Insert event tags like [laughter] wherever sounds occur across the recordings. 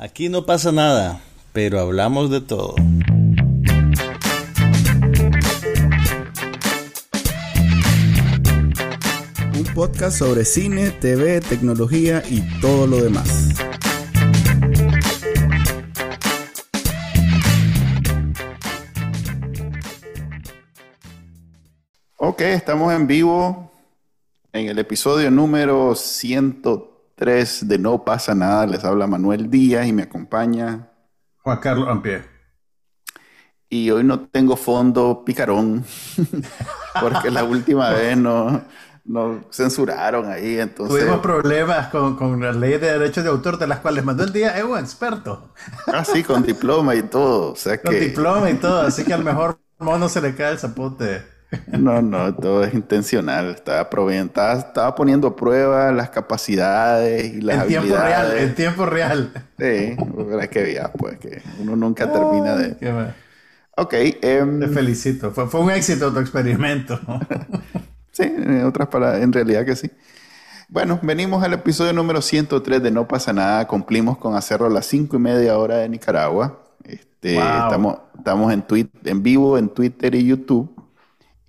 Aquí no pasa nada, pero hablamos de todo. Un podcast sobre cine, TV, tecnología y todo lo demás. Ok, estamos en vivo en el episodio número 103 de No pasa nada. Les habla Manuel Díaz y me acompaña Juan Carlos Ampie. Y hoy no tengo fondo picarón, [laughs] porque la última [laughs] vez no, no censuraron ahí. Entonces... Tuvimos problemas con, con las leyes de derechos de autor, de las cuales Manuel Díaz es un experto. Ah, sí, con diploma y todo. O sea con diploma y todo, así que al mejor mono se le cae el zapote. No, no, todo es intencional. Estaba, estaba, estaba poniendo a prueba las capacidades y las en tiempo real, en tiempo real. Sí, es que ya, pues, que uno nunca termina de... Qué ok. Um... Te felicito. Fue, fue un éxito tu experimento. [laughs] sí, en otras palabras, en realidad que sí. Bueno, venimos al episodio número 103 de No pasa nada. Cumplimos con hacerlo a las 5 y media hora de Nicaragua. Este, estamos, estamos en, tweet, en vivo en Twitter y YouTube.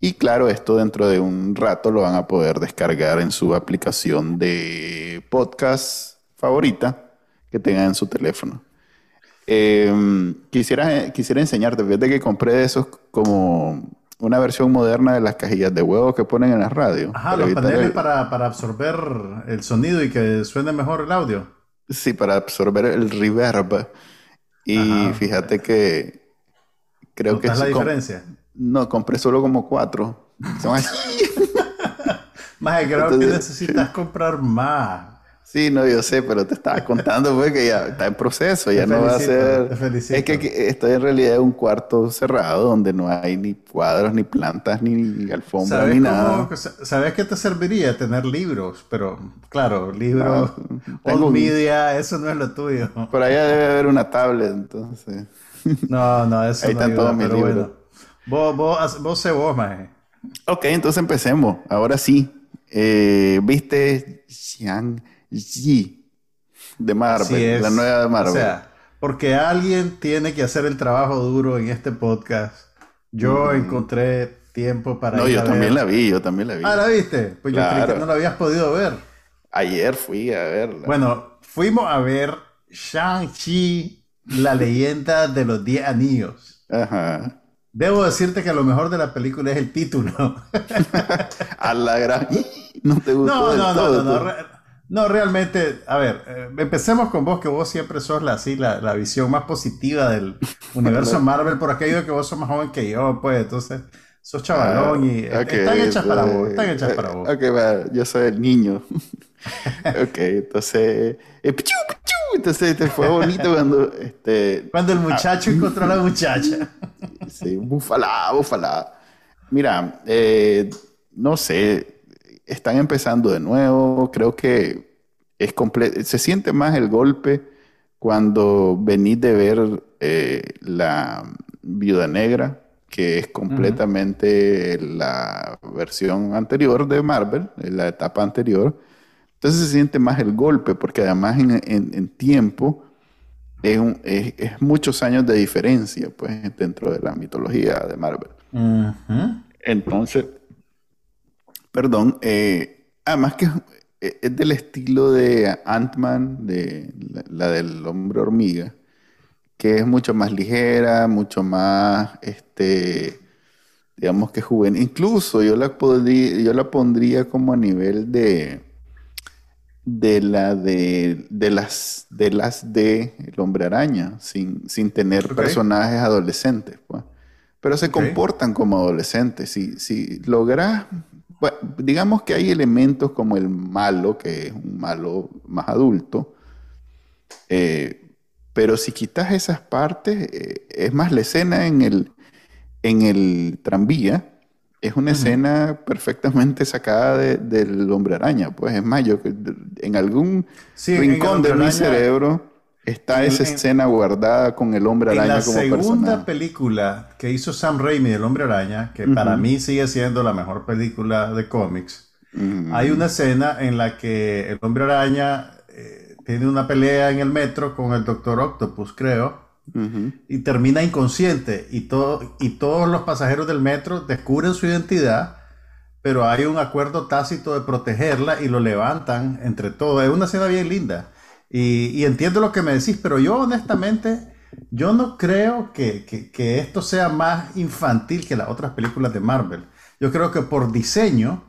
Y claro, esto dentro de un rato lo van a poder descargar en su aplicación de podcast favorita que tengan en su teléfono. Em, quisiera, quisiera enseñarte, fíjate que compré esos como una versión moderna de las cajillas de huevo que ponen en la radio. Ajá, los paneles para, absorber el sonido y que suene mejor el audio. Sí, para absorber el reverb. Y fíjate que creo que... es la diferencia? No, compré solo como cuatro. [laughs] Son así. más creo que necesitas comprar más. Sí, no, yo sé, pero te estaba contando pues, que ya está en proceso, ya no va a ser... Es que, estoy en realidad en un cuarto cerrado donde no hay ni cuadros, ni plantas, ni, alfombra, ni nada. ¿Sabes qué te serviría? Tener libros, pero claro, libros, ah, media, eso no es lo tuyo. Por allá debe haber una tablet, entonces... No, no, [laughs] eso Ahí no están todos mis libros. Vos, vos, vos sé vos, maje. Ok, entonces empecemos. Ahora sí. Eh, ¿Viste Shang-Chi de Marvel? la nueva de Marvel. O sea, porque alguien tiene que hacer el trabajo duro en este podcast. Yo mm. encontré tiempo para No, yo también la vi, yo también la vi. Ah, ¿la viste? Pues yo creí que no la habías podido ver. Ayer fui a verla. Bueno, fuimos a ver Shang-Chi, la leyenda de los 10 anillos. Ajá. Debo decirte que lo mejor de la película es el título. [laughs] a la gran... No te gustó. No, no, no, no, no, realmente, a ver, eh, empecemos con vos, que vos siempre sos la, así, la, la visión más positiva del [laughs] universo Marvel, por aquello que vos sos más joven que yo, pues, entonces, sos chavalón y ah, están hechas para vos, están hechas para vos. Ok, yo soy el niño. [laughs] ok, entonces, eh, pichu, pichu, entonces este, fue bonito cuando... Este, cuando el muchacho encontró a la muchacha. [laughs] sí, búfala, búfala. Mira, eh, no sé, están empezando de nuevo, creo que es se siente más el golpe cuando venís de ver eh, la Viuda Negra, que es completamente la versión anterior de Marvel, la etapa anterior. Entonces se siente más el golpe, porque además en tiempo es, muchos años de diferencia, pues, dentro de la mitología de Marvel. Entonces, perdón, eh, además que es del estilo de Ant-Man, de la, del hombre hormiga, que es mucho más ligera, mucho más, este, digamos que juvenil. Incluso yo la, yo la pondría como a nivel de de la de, de las de las de El Hombre Araña, sin, sin tener personajes adolescentes, pues. Pero se comportan como adolescentes. Si, si logras, digamos que hay elementos como el malo, que es un malo más adulto, eh, pero si quitas esas partes, eh, es más la escena en el, en el tranvía, es una escena perfectamente sacada del hombre araña. Pues es más, yo en algún rincón de mi cerebro está esa escena guardada con el hombre araña como personaje. La segunda película que hizo Sam Raimi del hombre araña, que para mí sigue siendo la mejor película de cómics, hay una escena en la que el hombre araña eh, tiene una pelea en el metro con el Doctor Octopus, creo, Ujú. y termina inconsciente y, todo, y todos los pasajeros del metro descubren su identidad, pero hay un acuerdo tácito de protegerla y lo levantan entre todos. Es una escena bien linda. Y, y entiendo lo que me decís, pero yo honestamente, yo no creo que, que- que esto sea más infantil que las otras películas de Marvel. Yo creo que por diseño,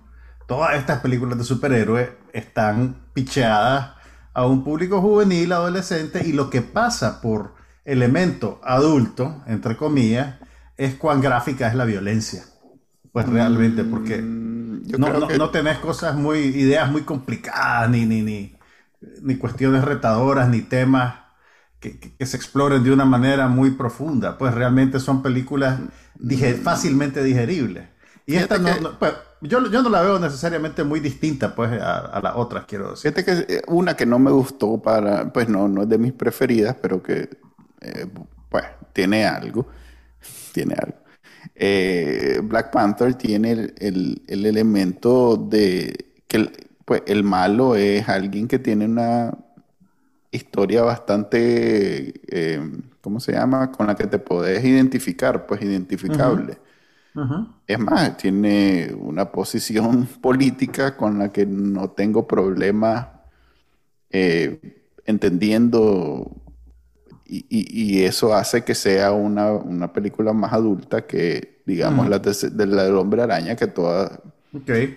todas estas películas de superhéroes están picheadas a un público juvenil, adolescente, y lo que pasa por elemento adulto, entre comillas, es cuán gráfica es la violencia. Pues realmente, porque Mm, no, no- que- no tenés cosas muy, ideas muy complicadas, ni, ni, ni, ni cuestiones retadoras, ni temas que, que- que se exploren de una manera muy profunda. Pues realmente son películas dige- fácilmente digeribles. Y esta no, pues, yo, yo no la veo necesariamente muy distinta pues, a, a las otras, quiero decir. Fíjate que eh, una que no me gustó para, pues no, no es de mis preferidas, pero que eh, pues tiene algo, tiene algo. Eh, Black Panther tiene el, el- el elemento de que el, pues, el malo es alguien que tiene una historia bastante, eh, ¿cómo se llama? Con la que te podés identificar, pues identificable. Es más, tiene una posición [laughs] política con la que no tengo problema eh, entendiendo y, y- y eso hace que sea una, una película más adulta que, digamos, la de, de la del hombre araña, que toda,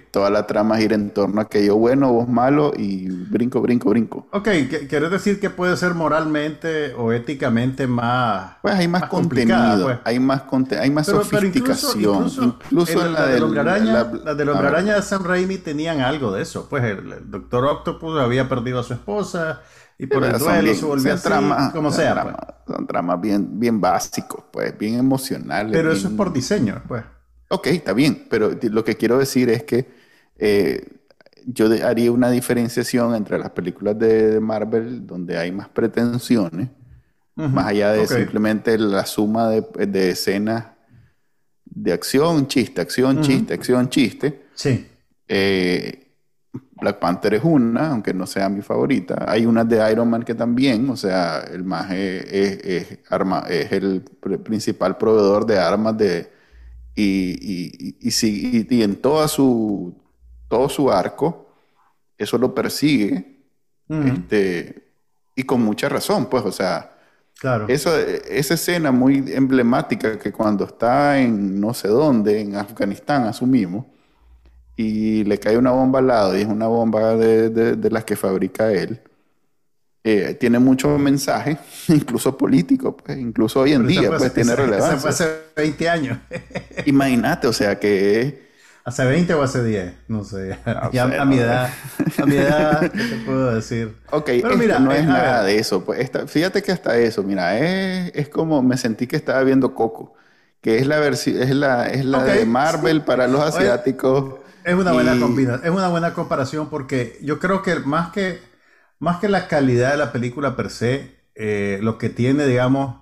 toda la trama gira en torno a que yo bueno, vos malo y brinco, brinco, brinco. Ok, ¿qu- ¿quieres decir que puede ser moralmente o éticamente más... Pues hay más, Más contenido, pues. hay más, conte- hay más Pero, pero incluso, sofisticación. incluso, Incluso, en en la, la del del Hombre Araña, la- la del Hombre. Araña de Sam Raimi tenían algo de eso. Pues el, el Doctor Octopus había perdido a su esposa y por el duelo bien- se volvió así, tramas- como son sea. pues. Son tramas bien, bien básicos, pues, bien emocionales. Pero eso es por diseño, pues. Ok, está bien, pero lo que quiero decir es que eh, yo haría una diferenciación entre las películas de, Marvel donde hay más pretensiones, más allá de simplemente la suma de, de escenas de acción, chiste, acción, chiste, acción, chiste. Sí. Eh, Black Panther es una, aunque no sea mi favorita. Hay unas de Iron Man que también, o sea, el más es, arma, es el pr- principal proveedor de armas de y, y, y, y si- y- y en toda su todo su arco, eso lo persigue, este, y con mucha razón, pues, o sea, Claro. eso, esa escena muy emblemática que cuando está en no sé dónde, en Afganistán, asumimos, y le cae una bomba al lado, y es una bomba de, de- de las que fabrica él, eh, tiene mucho mensaje, [laughs] incluso político, pues, incluso hoy en Pero día, fue- pues tiene [laughs] esa- relevancia. fue hace 20 años. [laughs] Imagínate, o sea, que ¿Hace 20 o hace 10? No sé. Ya sé, a mi no. edad, a mi edad, ¿qué te puedo decir? Ok, Pero esto mira, no eh, es a nada de eso. Pues esta- fíjate que hasta eso, mira, es, es como me sentí que estaba viendo Coco, que es la versión, es la, es la Ok, de Marvel para los Oye, asiáticos. Es una buena Y- combina- es una buena comparación porque yo creo que más que, más que la calidad de la película per se, eh, lo que tiene, digamos,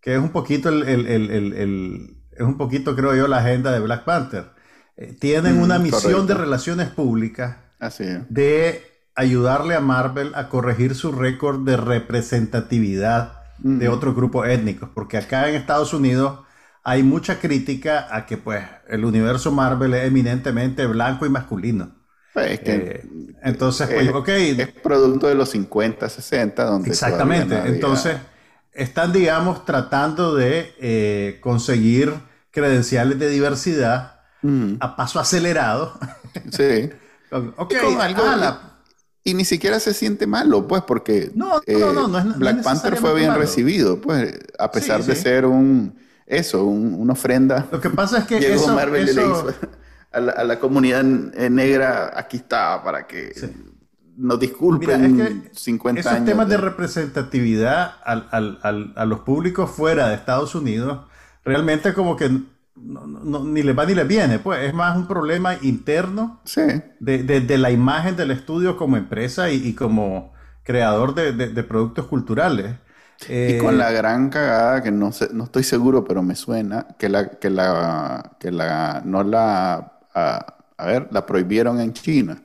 que es un poquito el, el- el- el- es un poquito, creo yo, la agenda de Black Panther. Eh, tienen Mm, una misión correcto. de relaciones públicas Así es. de ayudarle a Marvel a corregir su récord de representatividad de Ujú. otros grupos étnicos, porque acá en Estados Unidos hay mucha crítica a que pues el universo Marvel es eminentemente blanco y masculino. Pues es que Eh, entonces, pues, es, ok, es producto de los 50, 60, donde exactamente. todavía no había- Entonces, están, digamos, tratando de eh, conseguir credenciales de diversidad Ujú. a paso acelerado. Sí. [laughs] ok, Y con algo- ah, la- Y ni siquiera se siente malo, pues, porque No, no, eh, no, no es- es Black Panther fue bien malo. recibido, pues, a pesar Sí, de sí. ser un, eso, un- una ofrenda. Lo que pasa es que Llegó eso, Marvel y le hizo a la, a la comunidad eh, negra, aquí está, para que Sí. nos Mira, disculpen es que 50 esos años. temas de de- representatividad al- al- al- a los públicos fuera de Estados Unidos, realmente como que no- no- ni les va ni les viene, pues es más un problema interno Sí, de, de- de la imagen del estudio como empresa y, y como creador de productos culturales. Y Eh, con la gran cagada, que no sé, no estoy seguro, pero me suena, que la, que la, que la, no la, a, a ver, la prohibieron en China.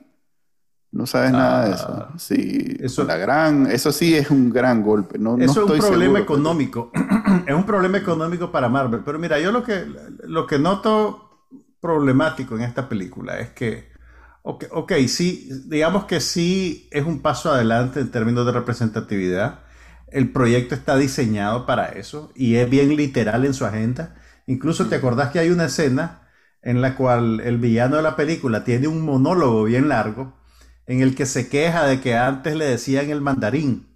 No sabes nada de eso. Ah, sí, eso, la gran, eso sí es un gran golpe. No, eso es un problema económico. [clears throat] es un problema económico para Marvel. Pero mira, yo lo que, lo que noto problemático en esta película es que, ok, okay sí, digamos que sí es un paso adelante en términos de representatividad. El proyecto está diseñado para eso y es bien literal en su agenda. Incluso te acordás que hay una escena en la cual el villano de la película tiene un monólogo bien largo en el que se queja de que antes le decían el mandarín.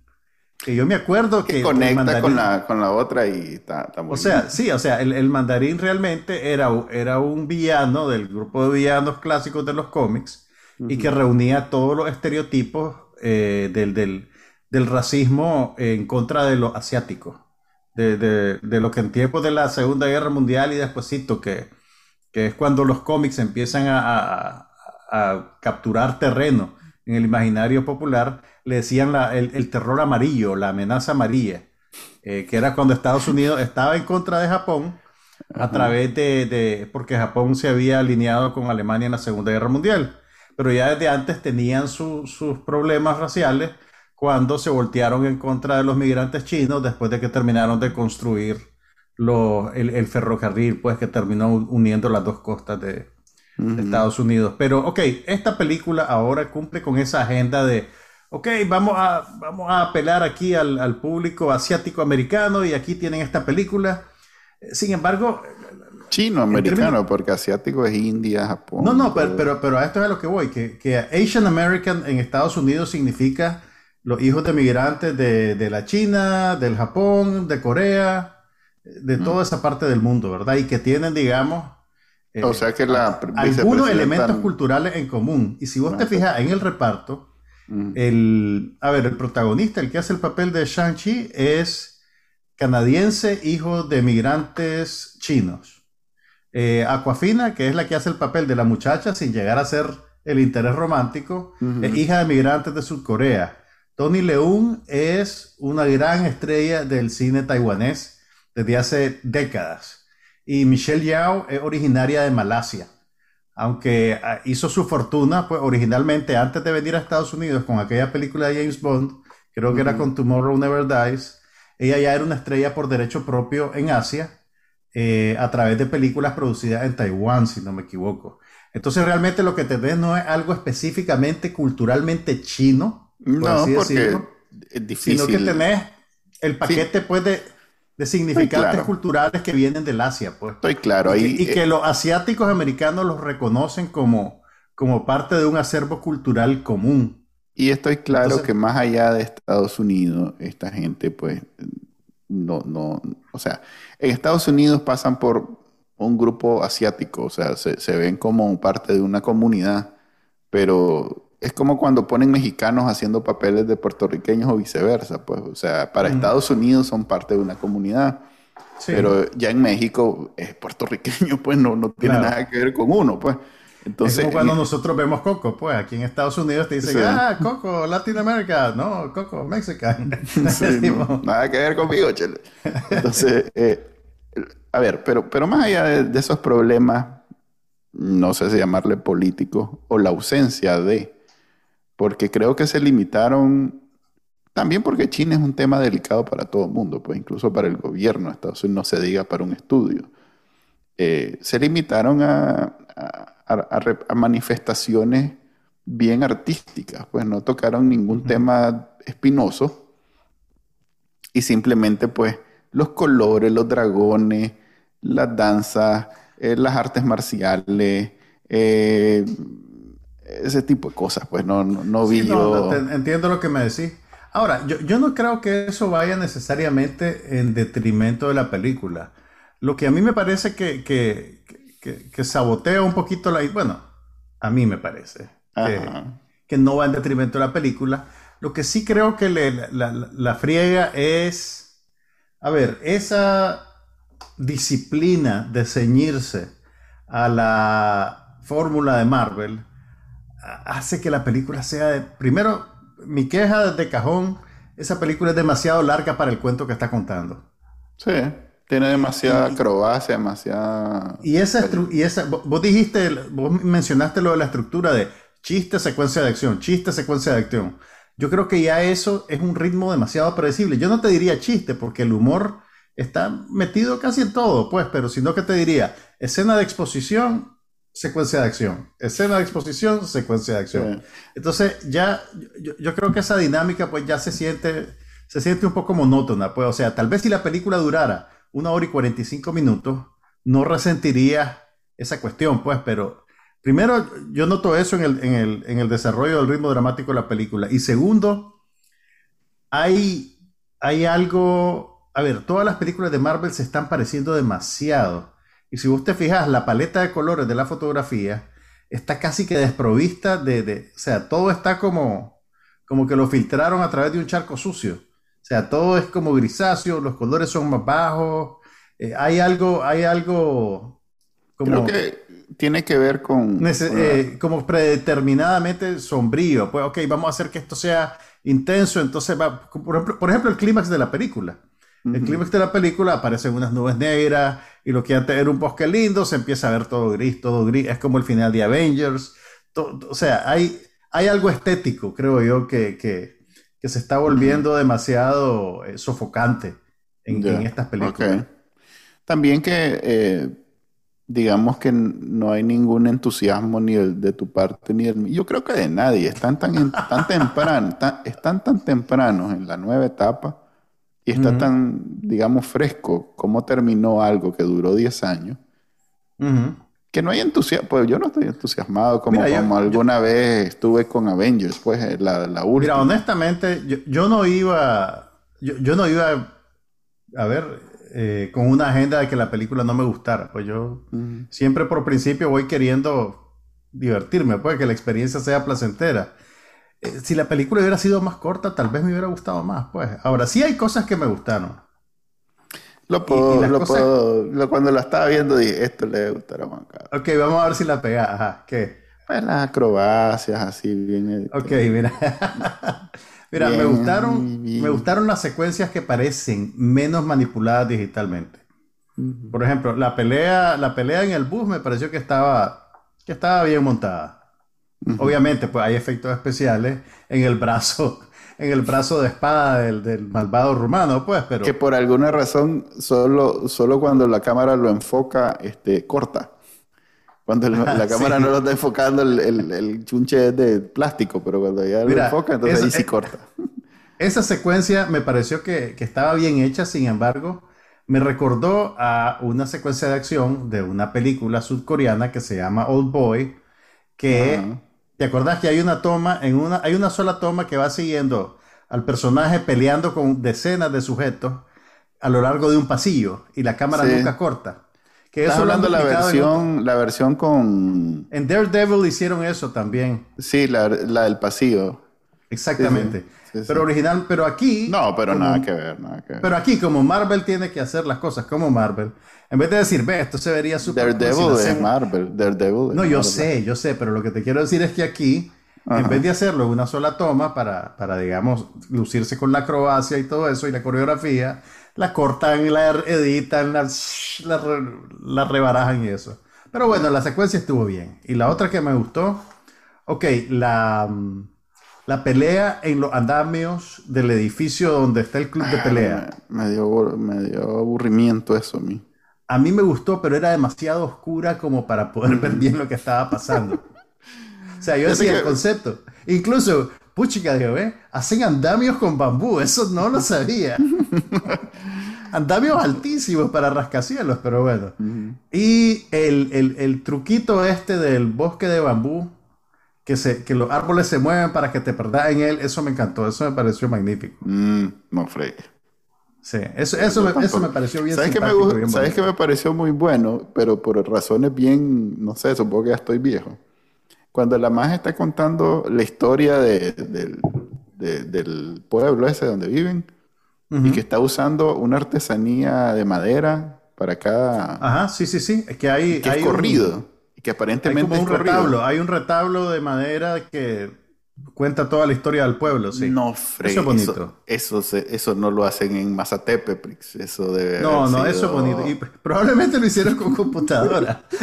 Que yo me acuerdo que... conecta con, la, con la otra y está, O sea, sí, o sea, el, mandarín realmente era, era un villano del grupo de villanos clásicos de los cómics y que reunía todos los estereotipos eh, del, del, racismo en contra de los asiáticos. De, de, lo que en tiempos de la Segunda Guerra Mundial y despuésito que, que es cuando los cómics empiezan a, a capturar terreno en el imaginario popular, le decían el, terror amarillo, la amenaza amarilla, eh, que era cuando Estados Unidos estaba en contra de Japón a través de, porque Japón se había alineado con Alemania en la Segunda Guerra Mundial, pero ya desde antes tenían sus problemas raciales cuando se voltearon en contra de los migrantes chinos después de que terminaron de construir el, el, ferrocarril, pues que terminó uniendo las dos costas de, Estados Unidos. Pero, ok, esta película ahora cumple con esa agenda de, ok, vamos a, vamos a apelar aquí al, público asiático-americano y aquí tienen esta película. Sin embargo... Chino-americano, porque asiático es India, Japón. No, no, pero, pero, a esto es a lo que voy, que, que Asian American en Estados Unidos significa los hijos de migrantes de, la China, del Japón, de Corea, de toda esa parte del mundo, ¿verdad? Y que tienen, digamos, o sea que la algunos elementos culturales en común. Y si vos te fijas en el reparto, el, a ver, el protagonista, el que hace el papel de Shang-Chi, es canadiense, hijo de migrantes chinos. Eh, Aquafina, que es la que hace el papel de la muchacha sin llegar a ser el interés romántico, es hija de migrantes de Corea Tony Leung es una gran estrella del cine taiwanés desde hace décadas. Y Michelle Yao es originaria de Malasia. Aunque ah, hizo su fortuna, pues originalmente antes de venir a Estados Unidos con aquella película de James Bond, creo que era con Tomorrow Never Dies, ella ya era una estrella por derecho propio en Asia, eh, a través de películas producidas en Taiwán, si no me equivoco. Entonces realmente lo que te ves no es algo específicamente culturalmente chino, no, porque es difícil. Sino que tenés el paquete pues de de significantes culturales que vienen del Asia, pues. Estoy claro. Ahí, y, que, los asiáticos americanos los reconocen como, como parte de un acervo cultural común. Y estoy claro que más allá de Estados Unidos, esta gente, pues, no, no, o sea, en Estados Unidos pasan por un grupo asiático, o sea, se, se ven como parte de una comunidad, pero es como cuando ponen mexicanos haciendo papeles de puertorriqueños o viceversa, pues, o sea, para Estados Unidos son parte de una comunidad, pero ya en México es puertorriqueño, pues no, no tiene nada que ver con uno, pues. Entonces, es como cuando nosotros vemos Coco, pues aquí en Estados Unidos te dicen, ah, Coco, Latinoamérica, no, Coco, Mexican. [laughs] [laughs] nada que ver conmigo, chele. Entonces, eh, a ver, pero, pero más allá de, de esos problemas, no sé si llamarle políticos, o la ausencia de, porque creo que se limitaron, también porque China es un tema delicado para todo el mundo, pues incluso para el gobierno, Estados Unidos no se diga para un estudio, eh, se limitaron a, manifestaciones bien artísticas, pues no tocaron ningún tema espinoso y simplemente pues los colores, los dragones, las danzas, eh, las artes marciales, eh, ese tipo de cosas, pues no, no, vi yo... entiendo lo que me decís. Ahora, yo, yo, no creo que eso vaya necesariamente en detrimento de la película. Lo que a mí me parece que, que, que, sabotea un poquito la... Bueno, a mí me parece que, no va en detrimento de la película. Lo que sí creo que le, la, la friega es... A ver, esa disciplina de ceñirse a la fórmula de Marvel hace que la película sea de... Primero, mi queja de cajón, esa película es demasiado larga para el cuento que está contando. Sí, tiene demasiada acrobacia, demasiada... Y esa, y esa, vos dijiste, vos mencionaste lo de la estructura de chiste, secuencia de acción, chiste, secuencia de acción. Yo creo que ya eso es un ritmo demasiado predecible. Yo no te diría chiste, porque el humor está metido casi en todo, pues, pero sino que te diría escena de exposición, secuencia de acción. Escena de exposición, secuencia de acción. Entonces, ya yo, creo que esa dinámica, pues, ya se siente, se siente un poco monótona, pues, o sea, tal vez si la película durara una hora y 45 minutos, no resentiría esa cuestión, pues, pero primero, yo noto eso en el, en el, en el desarrollo del ritmo dramático de la película. Y segundo, hay, hay algo, a ver, todas las películas de Marvel se están pareciendo demasiado. Y si vos te fijas, la paleta de colores de la fotografía está casi que desprovista de, de, o sea, todo está como, como que lo filtraron a través de un charco sucio. O sea, todo es como grisáceo, los colores son más bajos. Eh, hay algo, hay algo como... Creo que tiene que ver con... Eh, como predeterminadamente sombrío. Pues, ok, vamos a hacer que esto sea intenso. Entonces, va, por ejemplo, por ejemplo el clímax de la película. El clímax de la película aparecen unas nubes negras y lo que antes era un bosque lindo se empieza a ver todo gris, todo gris. Es como el final de Avengers. o sea, hay, hay algo estético, creo yo, que, que, que se está volviendo demasiado eh, sofocante en, en, estas películas. También que, eh, digamos que no hay ningún entusiasmo ni de tu parte ni del Yo creo que de nadie. Están tan, tan [laughs] temprano, están tan tempranos en la nueva etapa y está tan, digamos, fresco como terminó algo que duró 10 años, que no hay entusiasmo, pues yo no estoy entusiasmado como, como alguna vez estuve con Avengers, pues eh, la, la última. Mira, honestamente, yo, no iba, yo, no iba a ver eh, con una agenda de que la película no me gustara, pues yo siempre por principio voy queriendo divertirme, pues que la experiencia sea placentera. Eh, si la película hubiera sido más corta, tal vez me hubiera gustado más, pues. Ahora, sí hay cosas que me gustaron. Lo puedo, lo puedo, cuando la estaba viendo dije, esto le gustará más. Ok, vamos a ver si la pega. Ajá, ¿qué? Pues las acrobacias así bien. Ok, mira. [laughs] mira, me gustaron, me gustaron las secuencias que parecen menos manipuladas digitalmente. Por ejemplo, la pelea, la pelea en el bus me pareció que estaba, que estaba bien montada. Obviamente, pues hay efectos especiales en el brazo, [laughs] en el brazo de espada del, malvado rumano, pues, pero... Que por alguna razón, solo, solo cuando la cámara lo enfoca, este, corta. Cuando la cámara no lo está enfocando, el, el, chunche es de plástico, pero cuando ya lo enfoca, entonces ahí sí corta. [laughs] Esa secuencia me pareció que, que, estaba bien hecha, sin embargo, me recordó a una secuencia de acción de una película sudcoreana que se llama Old Boy, que... ¿Te acordás que hay una toma, en una, hay una sola toma que va siguiendo al personaje peleando con decenas de sujetos a lo largo de un pasillo y la cámara nunca corta? Que eso hablando la versión, la versión con... En Daredevil hicieron eso también. Sí, la, del pasillo. Exactamente. Pero original, pero aquí... No, pero nada que ver, nada que ver. Pero aquí, como Marvel tiene que hacer las cosas como Marvel, en vez de decir, ve, esto se vería súper Daredevil es Marvel. Daredevil no, yo sé, yo sé, pero lo que te quiero decir es que aquí, en vez de hacerlo en una sola toma para, para, digamos, lucirse con la acrobacia y todo eso y la coreografía, la cortan, la editan, la, la, rebarajan y eso. Pero bueno, la secuencia estuvo bien. Y la otra que me gustó, ok, la, la pelea en los andamios del edificio donde está el club de pelea. me, dio, me dio aburrimiento eso a mí a mí me gustó, pero era demasiado oscura como para poder ver bien lo que estaba pasando. O sea, yo decía el concepto. Incluso, puchica, digo, ¿eh? Hacen andamios con bambú, eso no lo sabía. [laughs] andamios altísimos para rascacielos, pero bueno. Y el, truquito este del bosque de bambú, que, se, que los árboles se mueven para que te perdas en él, eso me encantó, eso me pareció magnífico. Mm, no, Frey. Sí, eso, eso, me, eso me pareció bien ¿Sabes que me, ¿Sabes que me pareció muy bueno? Pero por razones bien, no sé, supongo que ya estoy viejo. Cuando la magia está contando la historia de, del pueblo ese donde viven y que está usando una artesanía de madera para cada... Ajá, sí, sí, sí. Es que hay... Que hay corrido. y que aparentemente hay un retablo. Hay un retablo de madera que cuenta toda la historia del pueblo, sí. No, Frey, Eso es bonito. Eso, eso, no lo hacen en Mazatepe, Prix. Eso debe No, no, eso es bonito. Y probablemente lo hicieron con computadora. [laughs]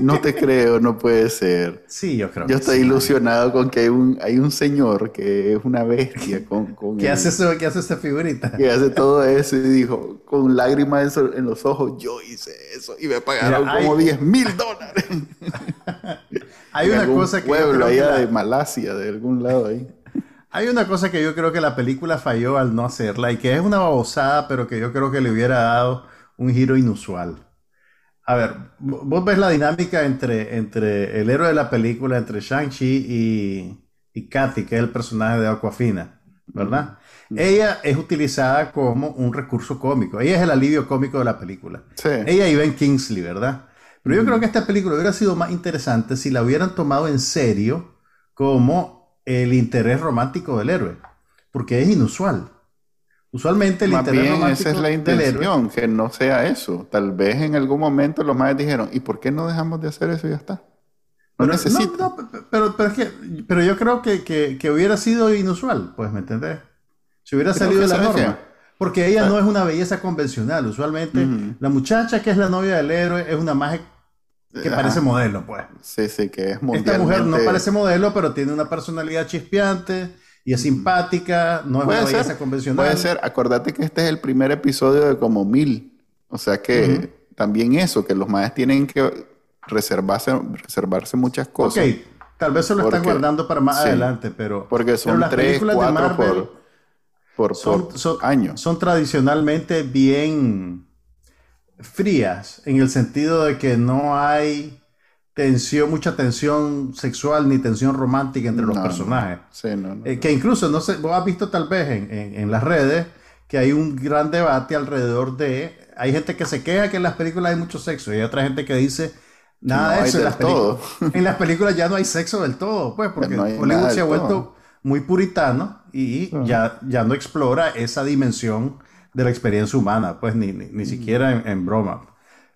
No te creo, no puede ser. Sí, yo creo Yo que estoy sí. ilusionado con que hay un, hay un señor que es una bestia con, con [laughs] ¿Qué el- hace, eso, ¿Qué hace esta figurita? que hace todo eso y dijo con lágrimas en, los ojos, yo hice eso y me pagaron Mira, hay- como 10 mil dólares. [laughs] Hay En una algún cosa que yo pueblo creo que allá la- de Malasia, de algún lado ahí. [laughs] Hay una cosa que yo creo que la película falló al no hacerla y que es una babosada, pero que yo creo que le hubiera dado un giro inusual. A ver, vo- vos ves la dinámica entre, entre el héroe de la película, entre Shang-Chi y, y Kathy, que es el personaje de Aquafina, ¿verdad? Ella es utilizada como un recurso cómico. Ella es el alivio cómico de la película. Sí. Ella y Ben Kingsley, ¿verdad? Pero yo creo que esta película hubiera sido más interesante si la hubieran tomado en serio como el interés romántico del héroe, porque es inusual. Usualmente el Más interés bien romántico esa es la héroe. intención, que no sea eso. Tal vez en algún momento los más dijeron, ¿y por qué no dejamos de hacer eso y ya está? No Pero, necesita. no, no, pero, pero, es que, pero yo creo que, que- que hubiera sido inusual, pues, ¿me entendés? Si hubiera salido de la ¿sabes norma. qué? Porque ella no es una belleza convencional. Usualmente, la muchacha que es la novia del héroe es una magia que Ajá. parece modelo, pues. Sí, sí, que es Esta mundialmente... mujer no parece modelo, pero tiene una personalidad chispeante y es simpática, no es una belleza ser, convencional. puede ser. Acordate que este es el primer episodio de como mil. O sea que también eso, que los maestros tienen que reservarse, reservarse muchas Ok, cosas. tal vez se lo están Porque- guardando para más sí. adelante, pero, Porque pero son las tres, películas de cuatro Marvel por, por, son, por son- año. son tradicionalmente bien frías, en el sentido de que no hay tensión, mucha tensión sexual ni tensión romántica entre los No, personajes. Sí, no, no. Eh, que incluso, no sé, vos has visto tal vez en, en- en las redes que hay un gran debate alrededor de... Hay gente que se queja que en las películas hay mucho sexo y hay otra gente que dice... Nada no de eso. En las, pelicu- todo. [laughs] en las películas ya no hay sexo del todo, pues, porque Hollywood se ha vuelto todo. muy puritano y ya, ya no explora esa dimensión de la experiencia humana, pues ni, ni, ni siquiera en, en broma.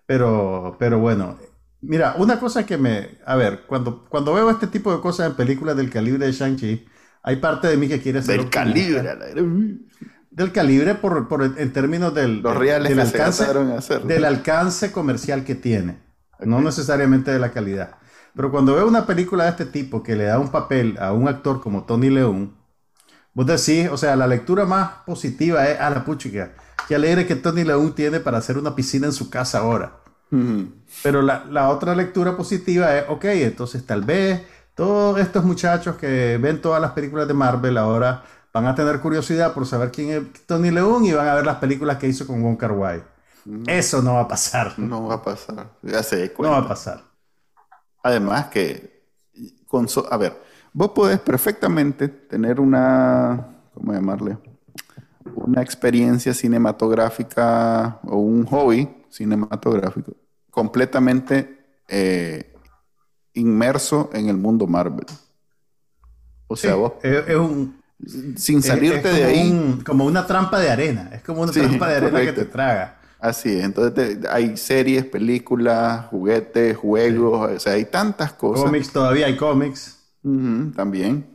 Pero, pero bueno, mira, una cosa que me... A ver, cuando, cuando veo este tipo de cosas en películas del calibre de Shang-Chi, hay parte de mí que quiere ser Del calibre. a la- Del calibre por, por- en términos del, Los reales del alcance, del alcance comercial que tiene, no necesariamente de la calidad. Pero cuando veo una película de este tipo que le da un papel a un actor como Tony Leung, vos decís, o sea, la lectura más positiva es a la puchica. Qué alegre que Tony Leung tiene para hacer una piscina en su casa ahora. Pero la, la otra lectura positiva es, ok, entonces tal vez todos estos muchachos que ven todas las películas de Marvel ahora van a tener curiosidad por saber quién es Tony Leung y van a ver las películas que hizo con Wong Kar Wai. Eso no va a pasar. No va a pasar. Ya se No va a pasar. Además que, con so- a ver, vos podés perfectamente tener una, ¿cómo llamarle? Una experiencia cinematográfica o un hobby cinematográfico completamente eh, inmerso en el mundo Marvel. O sea, Sí, vos, es, es un, sin salirte es de ahí, un- como una trampa de arena. Es como una Sí, trampa de arena correcto. que te traga. así es. Entonces te- hay series, películas, juguetes, juegos, o sea, hay tantas cosas. Cómics, todavía hay cómics. Ujú, también.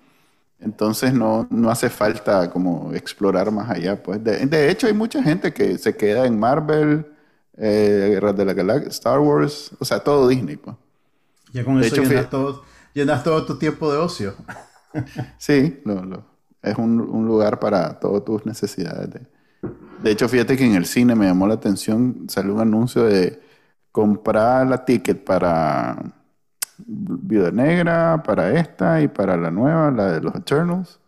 Entonces no, no hace falta como explorar más allá. Pues. De, de hecho, hay mucha gente que se queda en Marvel, eh, Guerras de la Galaxia, Star Wars, o sea, todo Disney. Pues. Ya con De eso hecho, llenas, todo, llenas todo tu tiempo de ocio. [laughs] Sí, lo- lo- es un, un lugar para todas tus necesidades. De, de hecho, fíjate que en el cine me llamó la atención, salió un anuncio de comprar la ticket para Viuda Negra, para esta y para la nueva, la de los Eternals,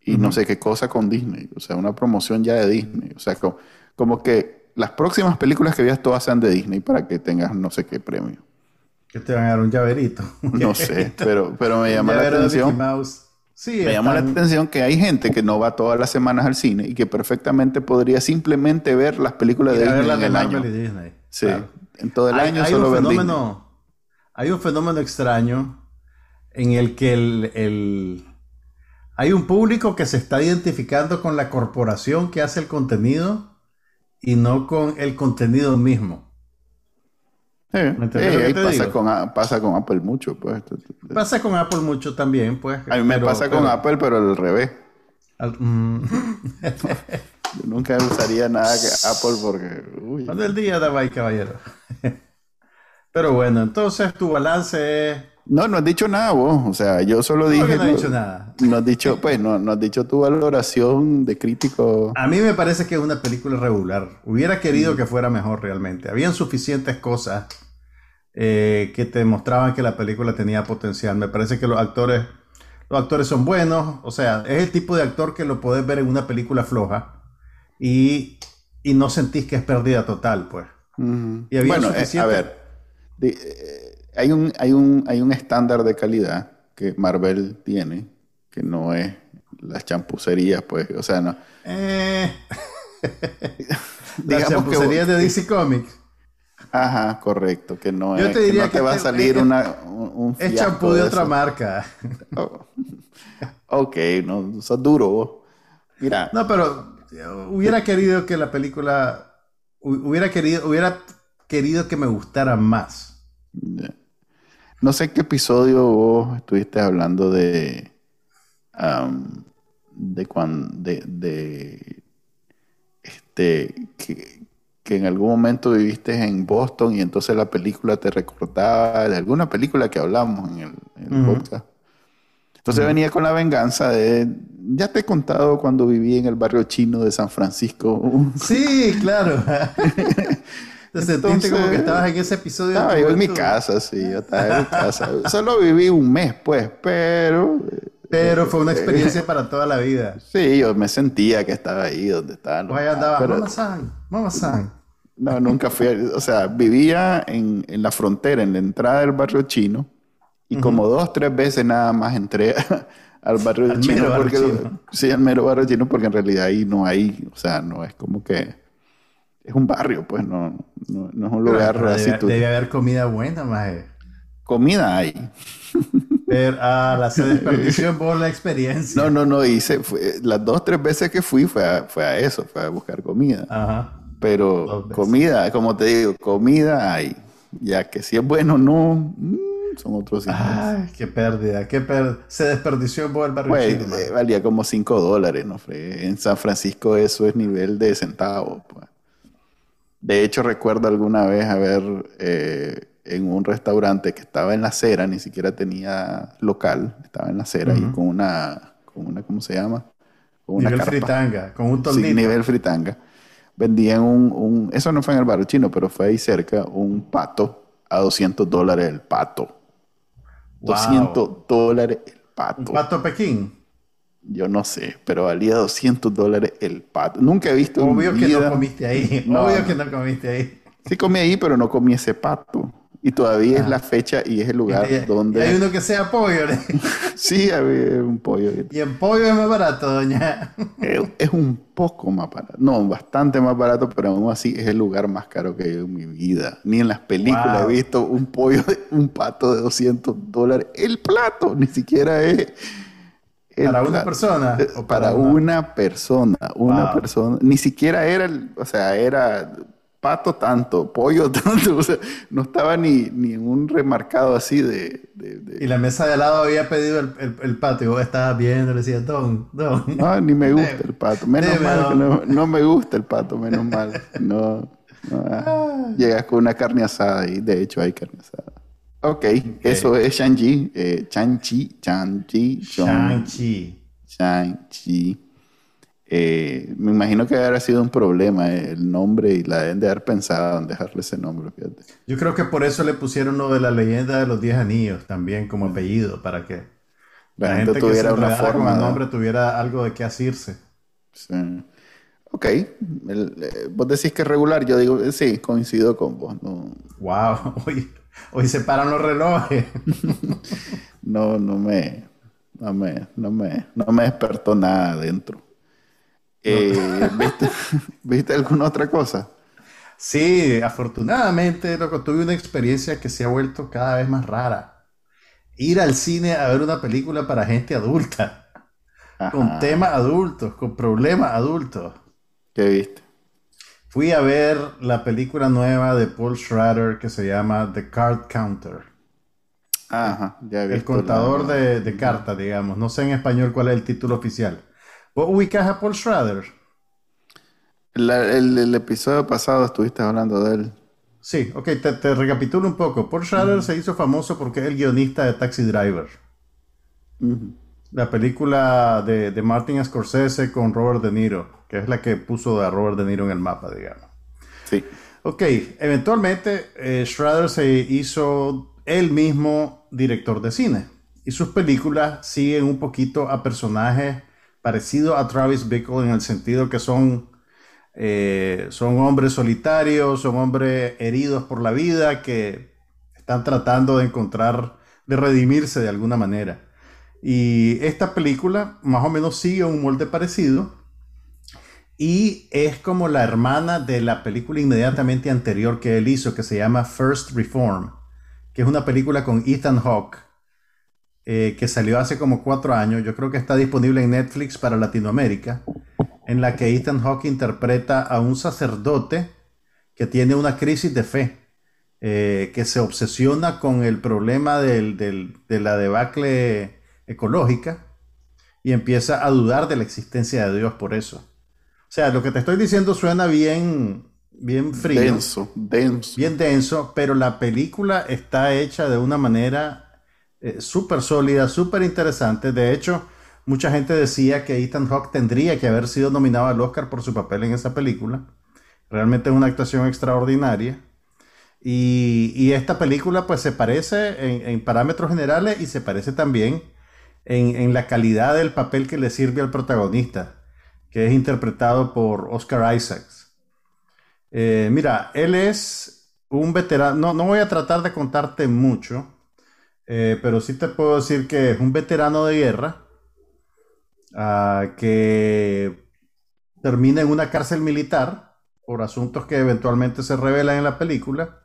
y no sé qué cosa con Disney, o sea, una promoción ya de Disney, o sea, como, como que las próximas películas que veas todas sean de Disney para que tengas no sé qué premio. Que te van a dar un llaverito. No [laughs] sé, pero, pero me llama la atención. Sí, Me llama la atención que hay gente que no va todas las semanas al cine y que perfectamente podría simplemente ver las películas de Disney en el año. Disney. Sí, Claro. en todo el Hay- año hay solo un fenómeno, Hay un fenómeno extraño en el que el, el- hay un público que se está identificando con la corporación que hace el contenido y no con el contenido mismo. Eh, ¿Me ahí te pasa digo? con, pasa con Apple mucho, pues. Pasa con Apple mucho también, pues. A mí me pero- pasa con pero- Apple, pero al revés. al- mm. [laughs] Yo nunca usaría nada que Apple porque... uy. El día daba ahí, caballero. Pero bueno, entonces tu balance es. No, no has dicho nada vos. O sea, yo solo ¿Cómo dije... no he lo- dicho nada? No has dicho, pues, no, no has dicho tu valoración de crítico. A mí me parece que es una película regular. Hubiera querido que fuera mejor realmente. Habían suficientes cosas eh, que te mostraban que la película tenía potencial. Me parece que los actores, los actores son buenos. O sea, es el tipo de actor que lo podés ver en una película floja y, y no sentís que es pérdida total, pues. Y había bueno, eh, a ver, de- eh, hay, un, hay, un, hay un estándar de calidad que Marvel tiene, que no es las champucerías, pues, o sea, no. Eh, [laughs] las champucerías de DC Comics. Ajá, correcto, que no Yo es, te que diría te que va a salir es- una, un, Es champú de otra eso. marca. [laughs] Oh. Ok, no, sos duro vos. Mira, No, pero eh, hubiera querido que la película hu- hubiera querido hubiera querido que me gustara más. no sé en qué episodio vos estuviste hablando de de cuando de, de este que, que en algún momento viviste en Boston y entonces la película te recordaba de alguna película que hablamos en el, en el Ujú. podcast. Entonces venía con la venganza de ya te he contado cuando viví en el barrio chino de San Francisco. Sí, claro. [laughs] Te sentiste Entonces, como que estabas en ese episodio. Estaba yo en mi casa, sí, yo estaba en mi casa. Solo viví un mes, pues, pero Pero fue una experiencia [laughs] para toda la vida. sí, yo me sentía que estaba ahí donde estaba. Pues ahí andaba, pero- San, San. [laughs] no, nunca fui, o sea, vivía en, en la frontera, en la entrada del barrio chino, y como dos, tres veces nada más entré [laughs] al barrio Al chino, mero barrio chino. sí, al mero barrio chino, porque en realidad ahí no hay, o sea, no es como que, es un barrio, pues, no, no, no es un lugar Pero así. debe, tú- debe haber comida buena, maje. comida hay. Pero, ah, la [laughs] se desperdició vos la experiencia. No, no, no, hice, fue- las dos, tres veces que fui fue a, fue a eso, fue a buscar comida. Ajá. Pero comida, como te digo, comida hay. Ya que si es bueno o no, mm, son otros. Ay, qué pérdida, qué pérdida. Se desperdició vos el barrio Pues, chino, eh, valía como 5 dólares, ¿no? Fre- En San Francisco eso es nivel de centavos. pues. De hecho, recuerdo alguna vez haber eh, en un restaurante que estaba en la acera, ni siquiera tenía local, estaba en la acera y Ujú. con una, con una, ¿cómo se llama? Con una Nivel carpa. fritanga, con un Sí, toldito. nivel fritanga. Vendían un, un- eso no fue en el barrio chino, pero fue ahí cerca, un pato a 200 dólares el pato. Wow. 200 dólares el pato. Un pato Pekín. Yo no sé, pero valía 200 dólares el pato. Nunca he visto en Obvio que vida- no comiste ahí. [laughs] No, Obvio no. que no comiste ahí. Sí comí ahí, pero no comí ese pato. Y todavía es la fecha y es el lugar Ah. Y- donde... hay uno que sea pollo. ¿no? [laughs] Sí, había un pollo. Y en pollo es más barato, doña. Es es un poco más barato. No, bastante más barato, pero aún así es el lugar más caro que he ido en mi vida. Ni en las películas Wow. he visto un pollo, un pato de 200 dólares. El plato, ni siquiera es... ¿Para una persona? Eh, ¿O Para, para una? persona, una Wow. persona. Ni siquiera era, el, o sea, era pato tanto, pollo [laughs] tanto, o sea, no estaba ni, ni un remarcado así de... de- de- Y la mesa de al lado había pedido el, el, el pato y vos estabas viendo, le decías, don, don. No, ni me [laughs] gusta el pato. Menos mal que no, no me gusta el pato, menos mal. No, no, ah. [laughs] Llegas con una carne asada y de hecho hay carne asada. Ok, eso es Shang-Chi. Eh, Shang-Chi, Shang-Chi, Shang- Shang-Chi. Shang-Chi. Eh, me imagino que habrá sido un problema eh, el nombre y la deben de haber pensado en dejarle ese nombre, fíjate. Yo creo que por eso le pusieron lo de la leyenda de los 10 anillos también como apellido, para que La, gente, tuviera una enredara con forma. el de- nombre tuviera algo de qué asirse. Sí. Ok, El- eh, vos decís que es regular, yo digo, eh, sí, coincido con vos. No, Wow, hoy, [laughs] hoy se paran los relojes. [laughs] no, no me, no me, no me, no me despertó nada adentro. Eh, ¿viste, [laughs] ¿Viste alguna otra cosa? Sí, afortunadamente, loco, tuve una experiencia que se ha vuelto cada vez más rara. Ir al cine a ver una película para gente adulta, con temas adultos, con problemas adultos. ¿Qué viste? Fui a ver la película nueva de Paul Schrader que se llama The Card Counter. Ajá, ya he El contador la- de, de cartas, digamos. No sé en español cuál es el título oficial. ¿Vos ubicás a Paul Schrader? la- el, el episodio pasado estuviste hablando de él. Sí, ok, te, te recapitulo un poco. Paul Schrader se hizo famoso porque es el guionista de Taxi Driver. Ujú. La película de, de Martin Scorsese con Robert De Niro, que es la que puso a Robert De Niro en el mapa, digamos. Sí. Ok, eventualmente eh, Schrader se hizo él mismo director de cine. Y sus películas siguen un poquito a personajes parecidos a Travis Bickle en el sentido que son, eh, son hombres solitarios, son hombres heridos por la vida que están tratando de encontrar, de redimirse de alguna manera. Y esta película más o menos sigue un molde parecido. Y es como la hermana de la película inmediatamente anterior que él hizo, que se llama First Reform, que es una película con Ethan Hawke, eh, que salió hace como cuatro años. Yo creo que está disponible en Netflix para Latinoamérica, en la que Ethan Hawke interpreta a un sacerdote que tiene una crisis de fe, eh, que se obsesiona con el problema del- del- de la debacle ecológica y empieza a dudar de la existencia de Dios por eso. O sea, lo que te estoy diciendo suena bien, bien frío, Denso, denso. bien denso, pero la película está hecha de una manera eh, súper sólida, súper interesante. De hecho, mucha gente decía que Ethan Hawke tendría que haber sido nominado al Oscar por su papel en esa película. Realmente es una actuación extraordinaria. Y, y esta película pues se parece en, en parámetros generales y se parece también en, la calidad del papel que le sirve al protagonista, que es interpretado por Oscar Isaacs. Eh, mira, él es un veterano, no, no voy a tratar de contarte mucho, eh, pero sí te puedo decir que es un veterano de guerra ah, que termina en una cárcel militar por asuntos que eventualmente se revelan en la película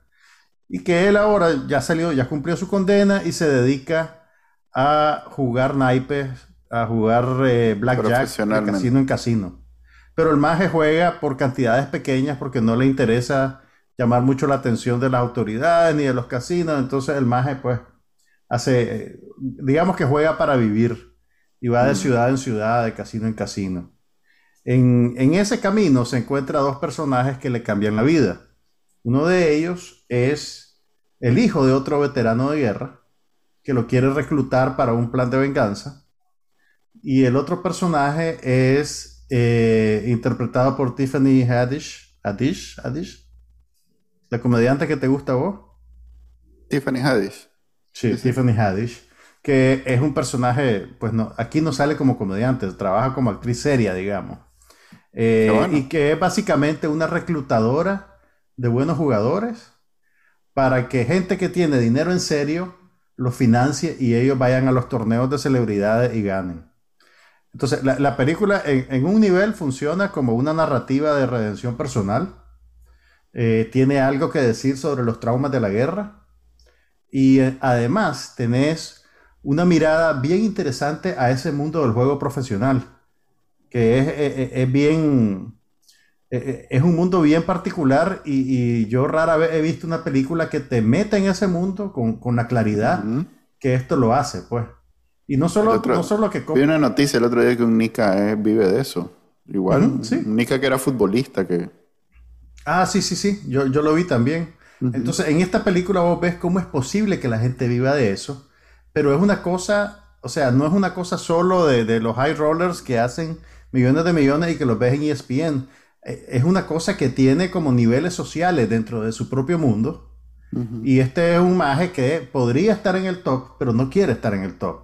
y que él ahora ya salió, ya cumplió su condena y se dedica a jugar naipes, a jugar eh, blackjack de casino en casino. Pero el maje juega por cantidades pequeñas porque no le interesa llamar mucho la atención de las autoridades ni de los casinos. Entonces el maje pues hace, eh, digamos que juega para vivir y va de Mm. ciudad en ciudad, de casino en casino. En, en ese camino se encuentra dos personajes que le cambian la vida. Uno de ellos es el hijo de otro veterano de guerra que lo quiere reclutar para un plan de venganza. Y el otro personaje es eh, interpretado por Tiffany Haddish. Haddish, Haddish, la comediante que te gusta a vos. Tiffany Haddish. Sí, Tiffany Haddish, que es un personaje, pues no, aquí no sale como comediante, trabaja como actriz seria, digamos. Eh, bueno. Y que es básicamente una reclutadora de buenos jugadores para que gente que tiene dinero en serio los financie y ellos vayan a los torneos de celebridades y ganen. Entonces, la, la película en, un nivel funciona como una narrativa de redención personal. Eh, tiene algo que decir sobre los traumas de la guerra. Y eh, además tenés una mirada bien interesante a ese mundo del juego profesional, que es, eh, es bien, eh, eh, es un mundo bien particular y, y yo rara vez he visto una película que te meta en ese mundo con, con la claridad Ujú. que esto lo hace, pues. Y no solo, otro- no solo que... Vi una noticia el otro día que un Nika eh, vive de eso. Igual, sí. un Nika que era futbolista, que Ah, sí, sí, sí, yo, yo lo vi también. Entonces, en esta película vos ves cómo es posible que la gente viva de eso, pero es una cosa, o sea, no es una cosa solo de, de los high rollers que hacen millones de millones y que los ves en ESPN. Eh, Es una cosa que tiene como niveles sociales dentro de su propio mundo. Y este es un maje que podría estar en el top, pero no quiere estar en el top.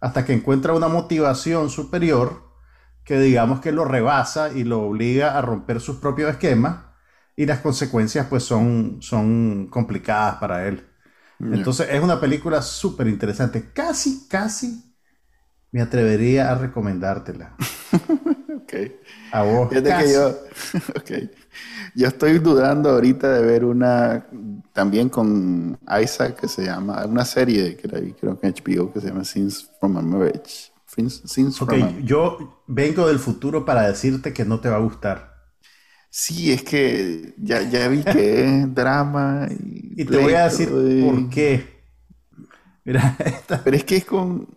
Hasta que encuentra una motivación superior que digamos que lo rebasa y lo obliga a romper sus propios esquemas y las consecuencias pues son, son complicadas para él. Entonces es una película súper interesante. Casi, casi me atrevería a recomendártela. [laughs] Ok. A vos. Casi. que yo, [laughs] ok. Yo estoy dudando ahorita de ver una también con Isaac que se llama, una serie que la vi creo que HBO que se llama Scenes from a Marriage. Scenes from a- yo vengo del futuro para decirte que no te va a gustar. Sí, es que ya, ya vi que [laughs] es drama y, Y te voy a decir y- por qué. Mira, [laughs] esta- Pero es que es con,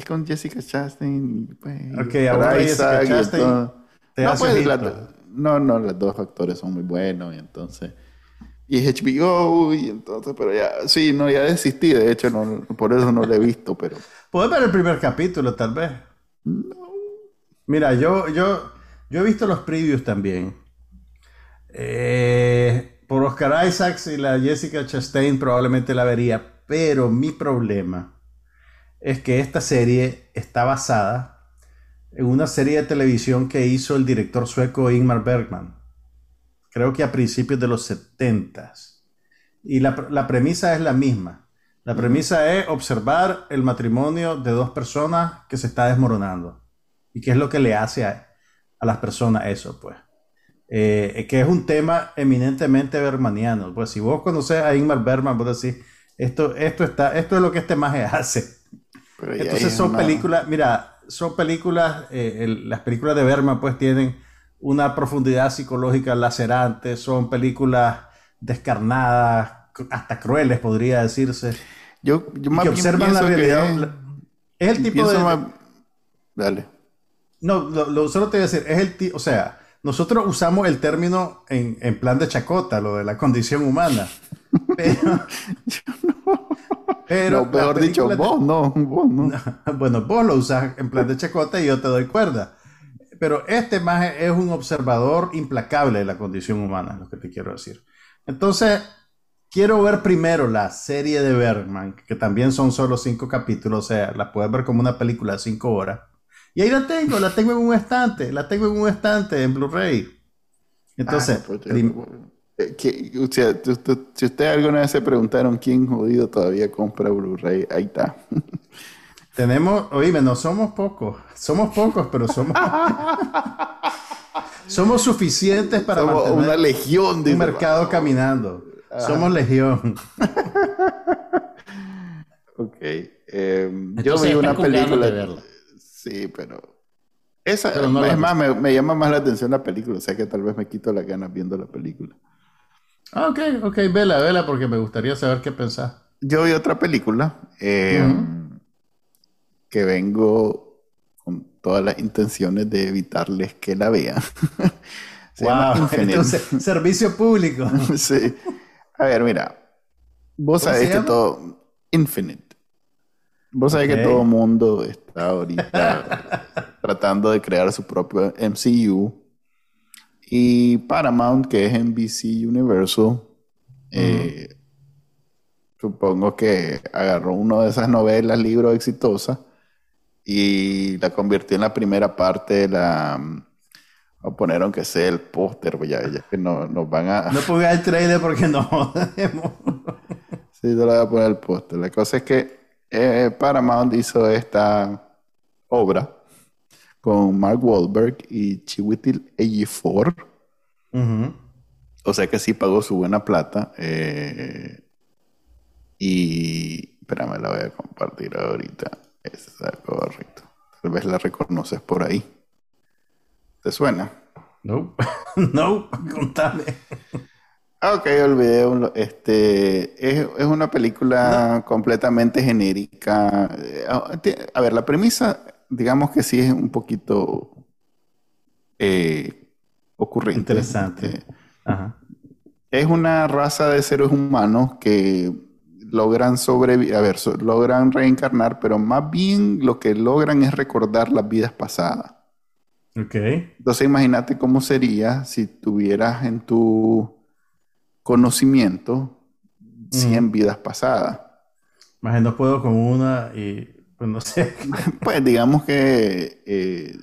es con Jessica Chastain. y, Pues, Ok, y ahora Jessica y Chastain no, pues, la- no, no, los dos actores son muy buenos y entonces... Y es HBO y entonces, pero ya, sí, no, ya desistí, de hecho, no, por eso no lo he visto, pero... [laughs] Puedes ver el primer capítulo, tal vez. Mira, yo, yo, yo he visto los previews también. Eh, por Oscar Isaacs y la Jessica Chastain probablemente la vería, pero mi problema es que esta serie está basada en una serie de televisión que hizo el director sueco Ingmar Bergman. Creo que a principios de los 70 Y la, la premisa es la misma. La premisa es observar el matrimonio de dos personas que se está desmoronando. ¿Y qué es lo que le hace a, a las personas eso, pues? Eh, que es un tema eminentemente bermaniano. Pues si vos conoces a Ingmar Bergman, vos decís, esto, esto, está, esto es lo que este maje hace. Pero Entonces es son una- películas, mira, son películas, eh, el- las películas de Berman pues tienen una profundidad psicológica lacerante, son películas descarnadas, hasta crueles podría decirse, Yo, yo más que observan la pienso que realidad. es- el tipo de... más- Dale. No, lo, lo- solo te voy a decir, es el tipo, o sea, nosotros usamos el término en, en plan de chacota, lo de la condición humana. [laughs] Pero, pero no, mejor dicho, de- vos no, vos no. [laughs] Bueno, vos lo usas en plan de chacota y yo te doy cuerda. Pero este maje es un observador implacable de la condición humana, es lo que te quiero decir. Entonces, quiero ver primero la serie de Bergman, que también son solo cinco capítulos, o sea, la puedes ver como una película de cinco horas. Y ahí la tengo, la tengo en un estante, la tengo en un estante en Blu-ray. Entonces, Ah, prim- eh, que- o sea, tú- tú- si ustedes alguna vez se preguntaron quién jodido todavía compra Blu-ray, ahí está. [laughs] Tenemos, oíme, no somos pocos, somos pocos, pero somos [laughs] somos suficientes para Somos mantener una legión un de mercado caminando. Somos legión. [laughs] Ok. eh, yo vi una película. de verla. Sí, pero. Esa, Pero no la es más, me, me llama más la atención la película. O sea que tal vez me quito las ganas viendo la película. Ah, Ok, ok, vela, vela, porque me gustaría saber qué pensás. Yo vi otra película eh, que vengo con todas las intenciones de evitarles que la vean. [laughs] Se llama Wow, entonces, servicio público. [laughs] sí. A ver, mira. Vos ¿Cómo sabés que todo. Infinite. Vos sabés Ok. que todo mundo está ahorita [laughs] tratando de crear su propio MCU. Y Paramount, que es NBC Universal, eh, supongo que agarró una de esas novelas, libros exitosas, y la convirtió en la primera parte de la. O ponieron que sea el póster, pues ya, ya que no, nos van a. No pongas el trailer porque no podemos. Sí, te lo voy a poner el póster. La cosa es que eh, Paramount hizo esta obra con Mark Wahlberg y Chiwetel Ejiofor. Ujú. O sea que sí pagó su buena plata. eh, y... Espérame, la voy a compartir ahorita. Está correcto. Tal vez la reconoces por ahí. ¿Te suena? No, [laughs] no, contame. Ok, olvidé. un- Este, es, es una película completamente genérica. Eh, A ver, la premisa, digamos que sí es un poquito eh, ocurrente. Interesante. Eh, Ajá. es una raza de seres humanos que logran sobrevivir, a ver, so- logran reencarnar, pero más bien lo que logran es recordar las vidas pasadas. Ok. Entonces imagínate cómo sería si tuvieras en tu conocimiento 100 vidas pasadas. Más no puedo con una y pues no sé. [laughs] Pues digamos que eh,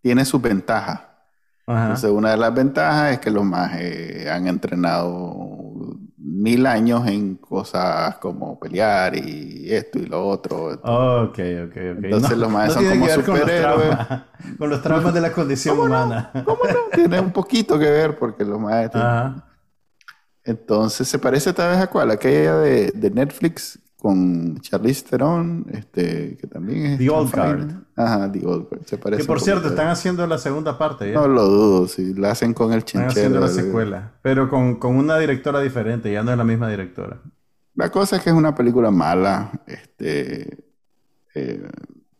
tiene sus ventajas. Entonces una de las ventajas es que los más han entrenado mil años en cosas como pelear y esto y lo otro. Ok, ok, ok. Entonces los maes son como superhéroes. traumas, con los traumas de la condición humana. ¿Cómo no? Tiene un poquito que ver porque los más... Entonces se parece tal vez a cuál, aquella de, de Netflix con Charlize Theron, este, que también es... The Old Guard. Ajá, The Old Guard. Se parece Que por cierto, están haciendo la segunda parte ya. No lo dudo, si la hacen con el Están chinchero. haciendo la secuela. Pero con, con una directora diferente, ya no es la misma directora. La cosa es que es una película mala, este, eh,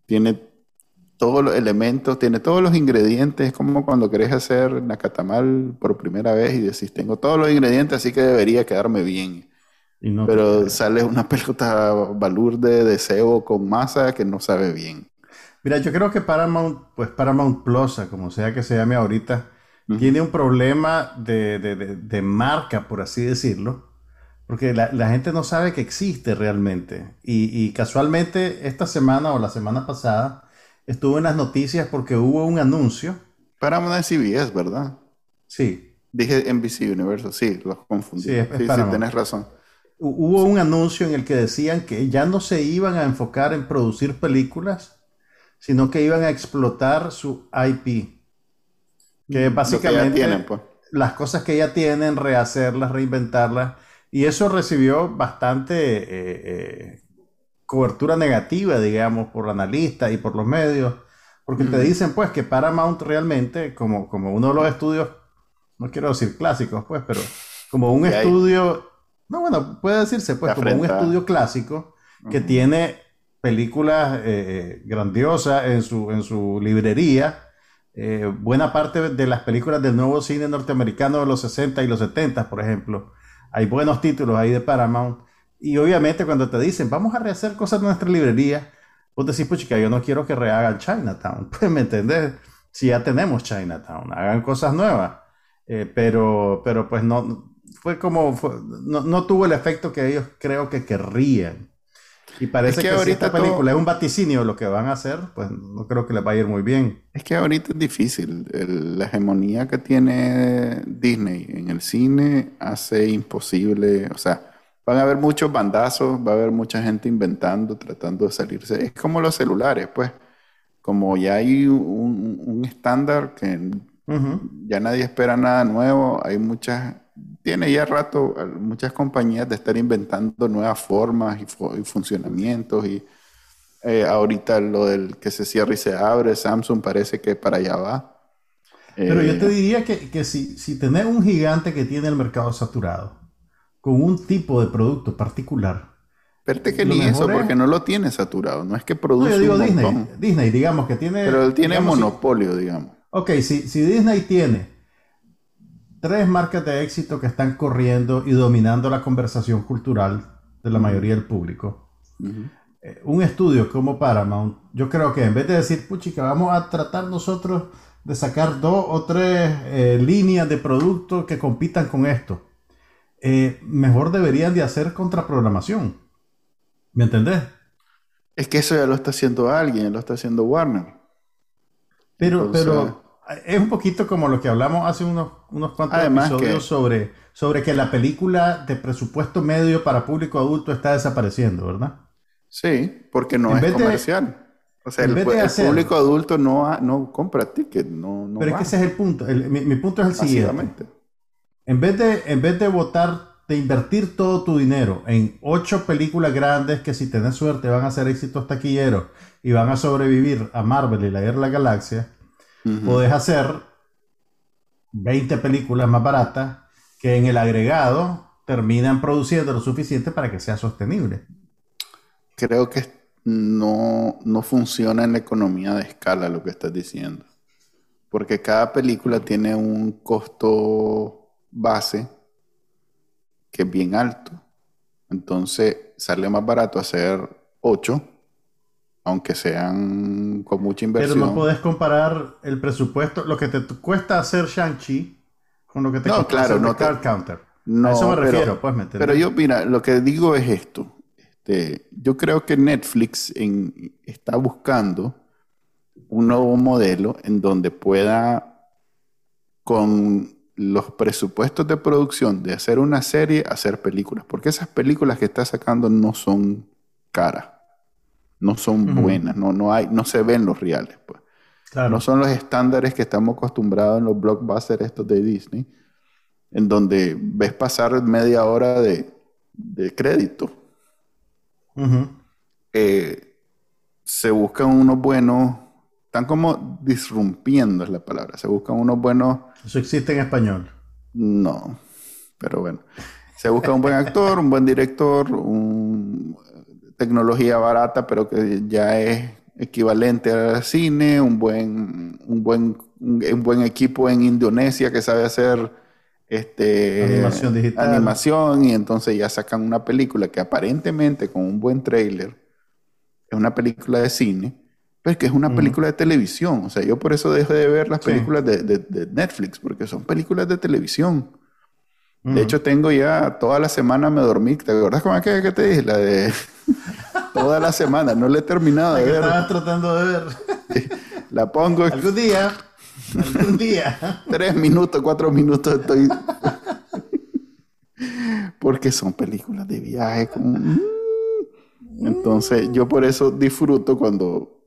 tiene todos los elementos, tiene todos los ingredientes, es como cuando querés hacer nacatamal por primera vez y decís, tengo todos los ingredientes, así que debería quedarme bien. Y no Pero sale una [laughs] pelota balurde de cebo con masa que no sabe bien. Mira, yo creo que Paramount, pues Paramount Plus, como sea que se llame ahorita, tiene un problema de, de- de- de marca, por así decirlo, porque la, la gente no sabe que existe realmente. Y, y casualmente esta semana o la semana pasada estuvo en las noticias porque hubo un anuncio. Paramount es CBS, ¿verdad? Sí, Dije NBC Universal, sí, los confundí. Sí, es- es sí, sí, tenés razón. Hu- hubo un anuncio en el que decían que ya no se iban a enfocar en producir películas, sino que iban a explotar su IP. Que Lo que básicamente tienen, pues. las cosas que ya tienen, rehacerlas, reinventarlas. Y eso recibió bastante eh, eh, cobertura negativa, digamos, por analistas y por los medios, porque te dicen, pues, que Paramount realmente, como, como uno de los estudios, no quiero decir clásicos, pues, pero como un estudio, no, bueno, puede decirse, pues, como un estudio clásico que tiene películas eh, eh, grandiosas en su, en su librería. Eh, buena parte de las películas del nuevo cine norteamericano de los 60 y los 70, por ejemplo. Hay buenos títulos ahí de Paramount. Y obviamente cuando te dicen, vamos a rehacer cosas de nuestra librería, vos decís, pues chica, yo no quiero que rehagan Chinatown. Pues [laughs] me entendés, si ya tenemos Chinatown, hagan cosas nuevas. Eh, pero, pero pues no, fue como, fue- no, no tuvo el efecto que ellos creo que querrían. Y parece Es que que, si esta película todo- es un vaticinio lo que van a hacer, pues no creo que les va a ir muy bien. Es que ahorita es difícil. El- la hegemonía que tiene Disney en el cine hace imposible. O sea, van a haber muchos bandazos, va a haber mucha gente inventando, tratando de salirse. Es como los celulares, pues. Como ya hay un, un estándar que Ujú. ya nadie espera nada nuevo, hay muchas. Tiene ya rato muchas compañías de estar inventando nuevas formas y, fu- y funcionamientos y eh, ahorita lo del que se cierra y se abre, Samsung parece que para allá va. Pero yo Eh, te diría que, que si, si tenés un gigante que tiene el mercado saturado, con un tipo de producto particular, Espérate que ni eso, es- porque no lo tiene saturado, no es que no, produce yo digo un Disney, Disney, digamos que tiene... pero él tiene digamos, si- monopolio, digamos. Ok, si, si Disney tiene tres marcas de éxito que están corriendo y dominando la conversación cultural de la mayoría del público, eh, un estudio como Paramount, yo creo que en vez de decir, puchica, vamos a tratar nosotros de sacar dos o tres eh, líneas de productos que compitan con esto, eh, mejor deberían de hacer contraprogramación. ¿Me entendés? Es que eso ya lo está haciendo alguien, lo está haciendo Warner. Pero, Entonces- pero es un poquito como lo que hablamos hace unos, unos cuantos Además episodios que- sobre, sobre que la película de presupuesto medio para público adulto está desapareciendo, ¿verdad? Sí, porque no En es de- comercial. O sea, el, hacer- público adulto no, ha- no compra ticket, no, no Pero va, es que ese es el punto. El- mi, mi punto es el siguiente. En vez de, en vez de votar, de invertir todo tu dinero en ocho películas grandes que si tenés suerte van a ser éxitos taquilleros y van a sobrevivir a Marvel y la Guerra de la Galaxia, Podés hacer 20 películas más baratas que en el agregado terminan produciendo lo suficiente para que sea sostenible. Creo que no, no funciona en la economía de escala lo que estás diciendo. Porque cada película tiene un costo base que es bien alto. Entonces sale más barato hacer ocho, aunque sean con mucha Pero inversión. no podés comparar el presupuesto, lo que te cuesta hacer Shang-Chi con lo que te No, cuesta claro, hacer no te- Counter. No, a eso me pero- refiero, pues, ¿me entiendes? Pero yo, mira, lo que digo es esto. Este, yo creo que Netflix en- está buscando un nuevo modelo en donde pueda, con los presupuestos de producción de hacer una serie, hacer películas. Porque esas películas que está sacando no son caras, no son buenas, no, no, hay, no se ven los reales. Pues. Claro. No son los estándares que estamos acostumbrados en los blockbusters estos de Disney, en donde ves pasar media hora de, de crédito. eh, se buscan unos buenos, están como disrumpiendo es la palabra, se buscan unos buenos... Eso existe en español. No, pero bueno. Se busca un buen actor, un buen director, un, tecnología barata, pero que ya es equivalente al cine, un buen, un buen, un, buen equipo en Indonesia que sabe hacer este, animación digital. Animación, y entonces ya sacan una película que aparentemente con un buen trailer es una película de cine, pero que es una película de televisión. O sea, yo por eso dejo de ver las películas de, de, Netflix, porque son películas de televisión. De hecho, tengo ya toda la semana me dormí. ¿Te acuerdas con aquella que te dije? La de [laughs] toda la semana. No le he terminado de ver. Estabas tratando de ver. La pongo. Algún día. Algún día. Tres minutos, cuatro minutos estoy. Porque son películas de viaje. Entonces, yo por eso disfruto cuando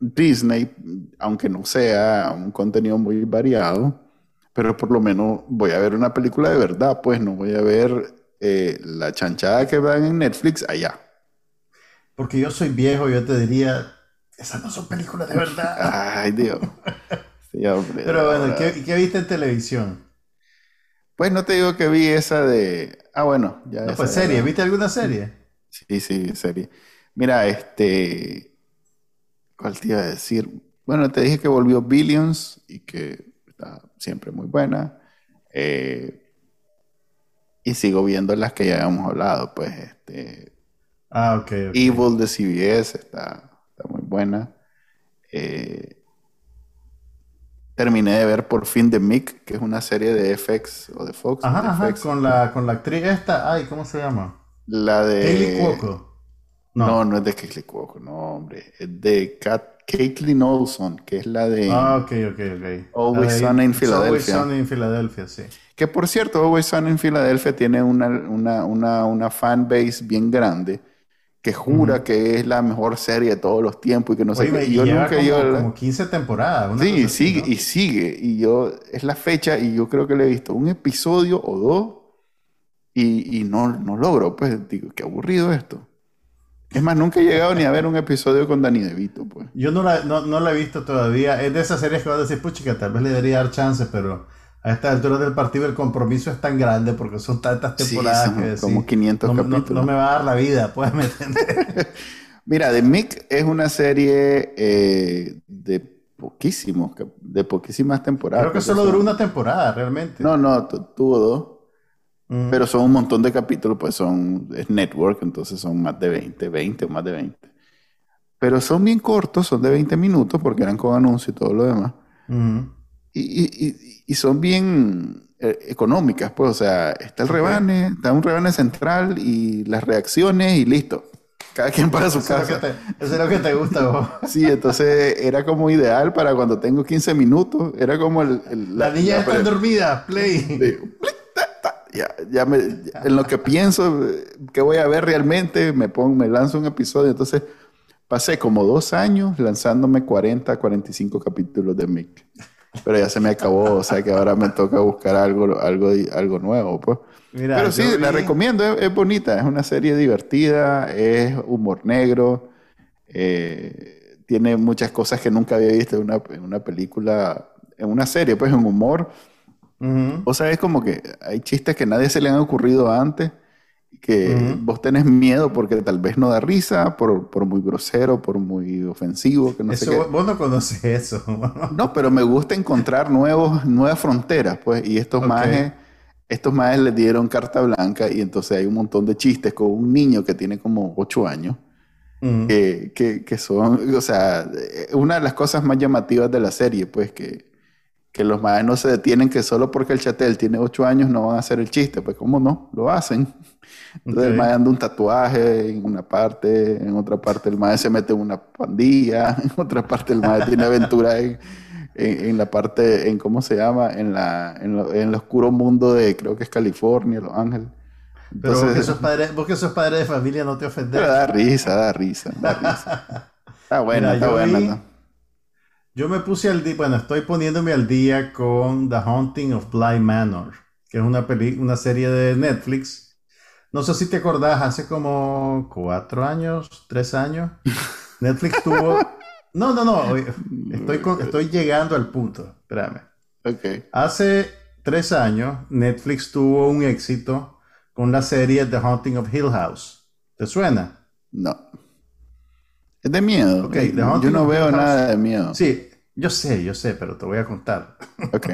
Disney, aunque no sea un contenido muy variado, pero por lo menos voy a ver una película de verdad, pues no voy a ver eh, la chanchada que dan en Netflix allá. Porque yo soy viejo, yo te diría, esas no son películas de verdad. [laughs] Ay, Dios. pero bueno, ¿qué, ¿qué, viste en televisión? Pues no te digo que vi esa de... Ah, bueno, ya... No, pues serie, ¿viste alguna serie? Sí, sí, serie. Mira, este... ¿Cuál te iba a decir? Bueno, te dije que volvió Billions y que siempre muy buena. Eh, y sigo viendo las que ya hemos hablado, pues este... Ah, ok. Evil de CBS está, está muy buena. Eh, terminé de ver por fin The Mick, que es una serie de FX o de Fox. Ajá, con la, con la actriz esta, ay, ¿cómo se llama? La de... Kaylee Cuoco. No. no, no es de Kaylee Cuoco, no, hombre. Es de Caitlin Olson, que es la de ah, ok, ok, ok. Always Sunny in Philadelphia. Always Sunny in Philadelphia, sí. Que por cierto, Always Sunny in Philadelphia tiene una, una, una, una fan base bien grande que jura que es la mejor serie de todos los tiempos y que no sé qué. Y yo nunca como, yo, como 15 temporadas. sí, sigue y sigue. Y yo, es la fecha y yo creo que le he visto un episodio o dos y, y no, no logro. Pues digo, qué aburrido esto. Es más, nunca he llegado ni a ver un episodio con Danny DeVito, pues. Yo no la, no, la he visto todavía. Es de esas series que vas a decir, puchica, tal vez le debería dar chance, pero a esta altura del partido el compromiso es tan grande porque son tantas temporadas que como 500 capítulos. No, me va a dar la vida, puedes entender. [laughs] Mira, The Mick es una serie eh, de poquísimos, de poquísimas temporadas. Creo que solo duró una temporada, realmente. No, no, tuvo dos. Pero son un montón de capítulos, pues son, es network, entonces son más de 20, 20 o más de 20. Pero son bien cortos, son de 20 minutos porque eran con anuncios y todo lo demás. y, y, y, son bien eh, económicas, pues, o sea, está el rebane, está un rebane central y las reacciones y listo. Cada quien para su casa. eso es lo que te gusta vos. [laughs] Sí, entonces era como ideal para cuando tengo 15 minutos. Era como el... la, niña está dormida, play ya, ya me, en lo que pienso que voy a ver realmente, me pongo, me lanzo un episodio. Entonces, pasé como dos años lanzándome 40, 45 capítulos de Mick. Pero ya se me acabó, o sea que ahora me toca buscar algo, algo, algo nuevo, pues. Pero sí, la recomiendo, es, bonita, es una serie divertida, es humor negro, eh, tiene muchas cosas que nunca había visto en una, en una película, en una serie, pues en humor o sea, es como que hay chistes que nadie se le han ocurrido antes, que vos tenés miedo porque tal vez no da risa, por, por muy grosero, por muy ofensivo, que no sé qué. Vos no conoces eso. [laughs] no, pero me gusta encontrar nuevos, nuevas fronteras, pues, y estos majes, estos les dieron carta blanca y entonces hay un montón de chistes con un niño que tiene como ocho años. que, que, que son, o sea, una de las cosas más llamativas de la serie, pues que que los maestros no se detienen que solo porque el chatel tiene ocho años no van a hacer el chiste, pues cómo no, lo hacen. Entonces el maestro anda un tatuaje en una parte, en otra parte el maestro se mete en una pandilla, [laughs] en otra parte el maestro tiene aventura en, en, la parte, en cómo se llama, en, la, en, el oscuro mundo de, creo que es California, Los Ángeles. Entonces, Pero vos que, sos padre, vos que sos padre de familia no te ofendes. [laughs] da risa, da risa, da risa. [laughs] Está buena, está buena. Yo me puse al día, bueno, estoy poniéndome al día con The Haunting of Bly Manor, que es una, una serie de Netflix No sé si te acordás, hace como cuatro años, tres años, [laughs] Netflix tuvo... No, no, no, estoy, estoy llegando al punto, espérame. Ok. Hace tres años, Netflix tuvo un éxito con la serie The Haunting of Hill House. ¿Te suena? No. Es de miedo. Ok, The Yo no of veo Hill House. nada de miedo. Sí, yo sé, yo sé, pero te voy a contar. [laughs] Ok.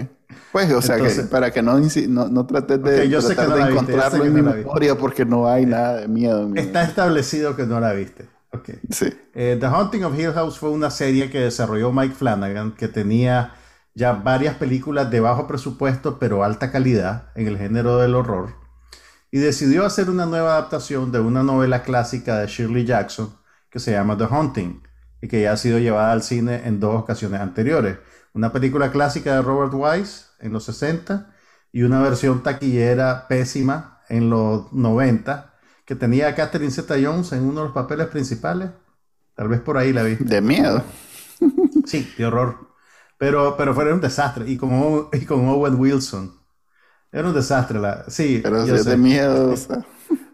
Pues, o sea, Entonces- que para que no, no, no trates de, Ok, yo sé tratar que no de la encontrarlo en mi memoria porque no hay nada de miedo en mi Está establecido que no la viste. Ok. Sí. Eh, The Haunting of Hill House fue una serie que desarrolló Mike Flanagan, que tenía ya varias películas de bajo presupuesto, pero alta calidad en el género del horror, y decidió hacer una nueva adaptación de una novela clásica de Shirley Jackson que se llama The Haunting, y que ya ha sido llevada al cine en dos ocasiones anteriores. Una película clásica de Robert Wise en los 60 y una versión taquillera pésima en los 90 que tenía a Catherine Zeta-Jones en uno de los papeles principales. Tal vez por ahí la vi. De miedo. [laughs] Sí, de horror. Pero, pero fue un desastre. Y con, y con Owen Wilson. Era un desastre. La, sí, Pero si es de miedo, o sea,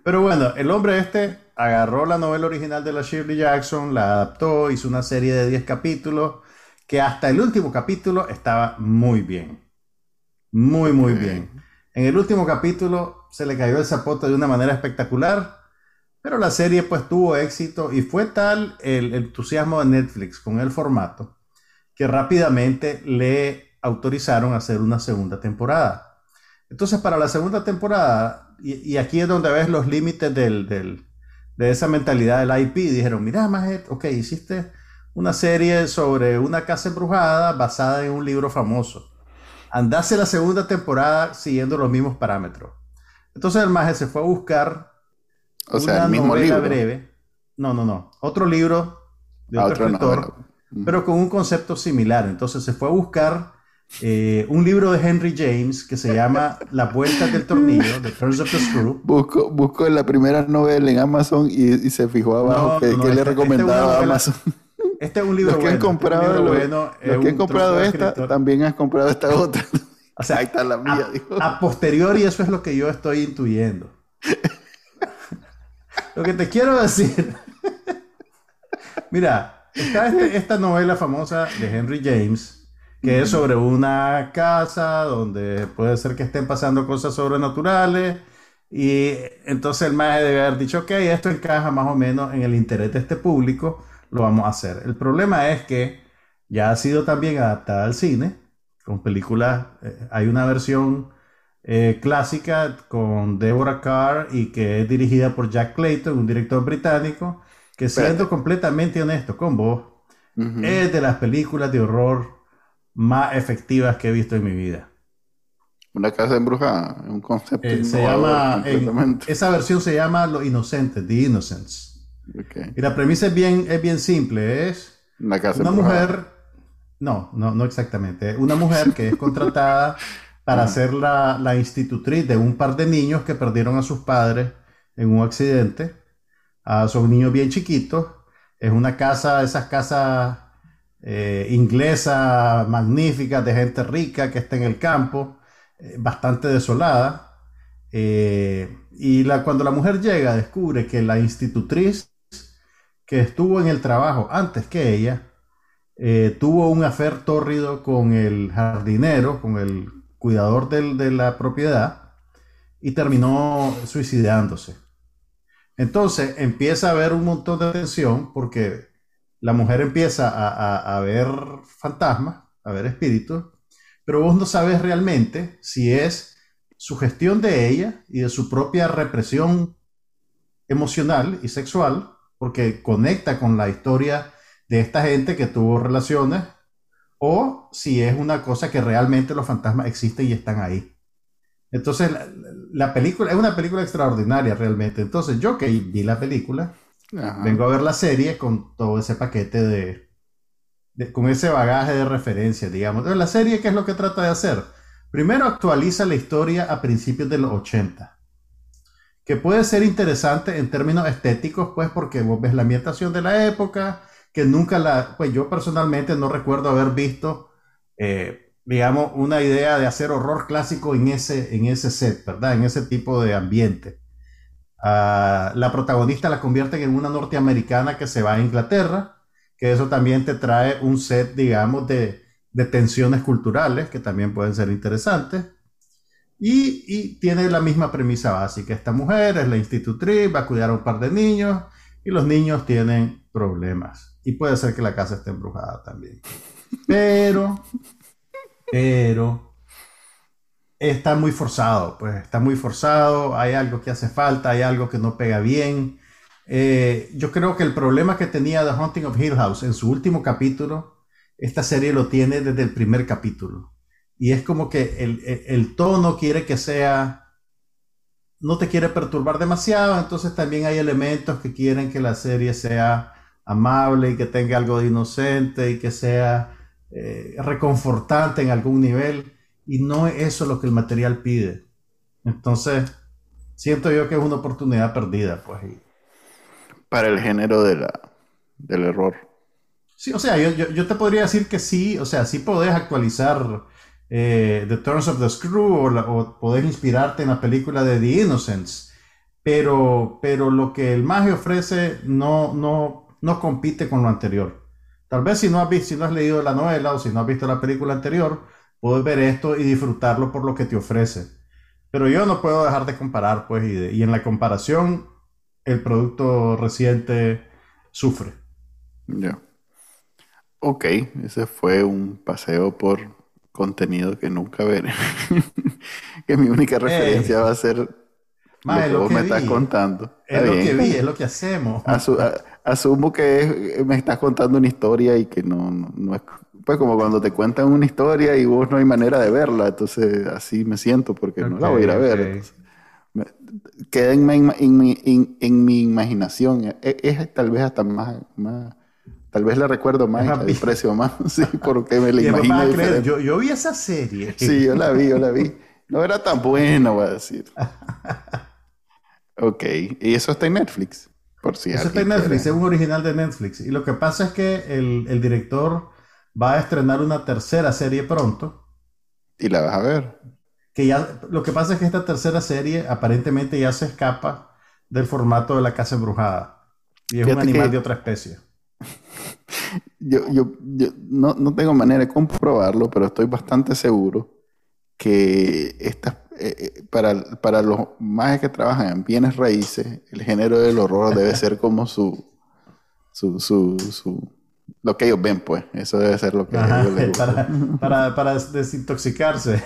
Pero bueno, el hombre este agarró la novela original de la Shirley Jackson, la adaptó, hizo una serie de 10 capítulos, que hasta el último capítulo estaba muy bien. Muy, muy bien. En el último capítulo se le cayó el zapote de una manera espectacular, pero la serie pues tuvo éxito y fue tal el entusiasmo de Netflix con el formato que rápidamente le autorizaron a hacer una segunda temporada. Entonces, para la segunda temporada, y, y aquí es donde ves los límites del, del- de esa mentalidad del IP, dijeron, mira, Majet, ok, hiciste una serie sobre una casa embrujada basada en un libro famoso. Andase la segunda temporada siguiendo los mismos parámetros. Entonces el Majet se fue a buscar o sea, una el mismo novela libro. breve. No, no, no. Otro libro de Ah, otro otra escritor novela. Pero con un concepto similar. Entonces se fue a buscar eh, un libro de Henry James que se llama Las vueltas del tornillo, The Turns of the Screw. Busco, busco la primera novela en Amazon y, y se fijó abajo No, que, no, que le este- este es una recomendaba a novela- Amazon. Este es un libro Los que han bueno. este es comprado, libro lo- bueno, los que han un comprado esta, escritor. también has comprado esta otra. [laughs] O sea, Ahí está la mía, a, dijo. a posteriori eso es lo que yo estoy intuyendo. [laughs] lo que te quiero decir, [laughs] mira, está este- esta novela famosa de Henry James, que es sobre una casa donde puede ser que estén pasando cosas sobrenaturales, y entonces el maestro debe haber dicho, ok, esto encaja más o menos en el interés de este público, lo vamos a hacer. El problema es que ya ha sido también adaptada al cine, con películas, eh, hay una versión eh, clásica con Deborah Carr y que es dirigida por Jack Clayton, un director británico, que siendo completamente honesto con vos, es de las películas de horror más efectivas que he visto en mi vida. Una casa embrujada, un concepto Eh, se llama, en- esa versión se llama Los Inocentes, The Innocents. Ok. Y la premisa es bien, es bien simple, es Una casa una mujer, no, no, no exactamente, una mujer que es contratada [laughs] para ser la, la institutriz de un par de niños que perdieron a sus padres en un accidente. Ah, son niños bien chiquitos. Es una casa, esas casas eh, inglesas magníficas de gente rica que está en el campo, eh, bastante desolada. Eh, y cuando la mujer llega, descubre que la institutriz que estuvo en el trabajo antes que ella, tuvo un afer tórrido con el jardinero, con el cuidador del- de la propiedad, y terminó suicidándose. Entonces empieza a haber un montón de tensión porque la mujer empieza a, ver fantasmas, a ver espíritus, pero vos no sabes realmente si es su gestión de ella y de su propia represión emocional y sexual, porque conecta con la historia de esta gente que tuvo relaciones, o si es una cosa que realmente los fantasmas existen y están ahí. Entonces, la película es una película extraordinaria realmente. Entonces, yo que vi la película, Ajá. vengo a ver la serie con todo ese paquete de, de- con ese bagaje de referencia, digamos. Entonces, la serie, ¿qué es lo que trata de hacer? Primero actualiza la historia a principios de los 80, que puede ser interesante en términos estéticos, pues porque vos ves la ambientación de la época, que nunca la, pues yo personalmente no recuerdo haber visto, eh, digamos, una idea de hacer horror clásico en ese, en ese set, ¿verdad? En ese tipo de ambiente. A la protagonista la convierten en una norteamericana que se va a Inglaterra, que eso también te trae un set, digamos, de, de tensiones culturales que también pueden ser interesantes. Y, y, tiene la misma premisa básica. Esta mujer es la institutriz, va a cuidar a un par de niños y los niños tienen problemas. Y puede ser que la casa esté embrujada también. Pero, pero, está muy forzado, pues está muy forzado, hay algo que hace falta, hay algo que no pega bien. Eh, yo creo que el problema que tenía The Haunting of Hill House en su último capítulo, esta serie lo tiene desde el primer capítulo. Y es como que el, el, tono quiere que sea, no te quiere perturbar demasiado, entonces también hay elementos que quieren que la serie sea amable y que tenga algo de inocente y que sea eh, reconfortante en algún nivel y no es eso lo que el material pide. Entonces, siento yo que es una oportunidad perdida, pues. Para el género de la, del error. Sí, o sea, yo, yo, yo te podría decir que sí, o sea, sí podés actualizar eh, The Turns of the Screw o, la, o, podés inspirarte en la película de The Innocents, pero, pero lo que el mago ofrece no, no, no compite con lo anterior. Tal vez si no has visto, si no has leído la novela o si no has visto la película anterior, puedes ver esto y disfrutarlo por lo que te ofrece. Pero yo no puedo dejar de comparar, pues, y, de, y en la comparación, el producto reciente sufre. Ya. Yeah. Ok, ese fue un paseo por contenido que nunca veré. [laughs] que mi única referencia va a ser Ma, lo que vos lo me vi. estás contando. Es lo que vi, es lo que hacemos. Asu asumo que es, me estás contando una historia y que no, no, no, es... Pues como cuando te cuentan una historia y vos no hay manera de verla, entonces así me siento porque okay, no la voy a ir a ver. Okay. Me, queda en mi, en, mi, en, en mi imaginación. Es, es, tal vez hasta más, más Tal vez la recuerdo más, la desprecio más, [laughs] sí, porque me la [laughs] imagino. Yo, yo vi esa serie. Sí, yo la vi, yo la vi. [laughs] No era tan buena, voy a decir. ok, y eso está en Netflix, por si Eso está en Netflix, quiere. es un original de Netflix. Y lo que pasa es que el, el, director va a estrenar una tercera serie pronto. ¿Y la vas a ver? Que ya, lo que pasa es que esta tercera serie aparentemente ya se escapa del formato de la casa embrujada. Y es Fíjate un animal que... de otra especie. [laughs] Yo, yo, yo no, no, tengo manera de comprobarlo, pero estoy bastante seguro que estas, eh, para, para los más que trabajan en bienes raíces, el género del horror debe ser como su, su, su, su, lo que ellos ven, pues. Eso debe ser lo que Ajá, ellos les [laughs] gusta. Para, [laughs] para, para, desintoxicarse.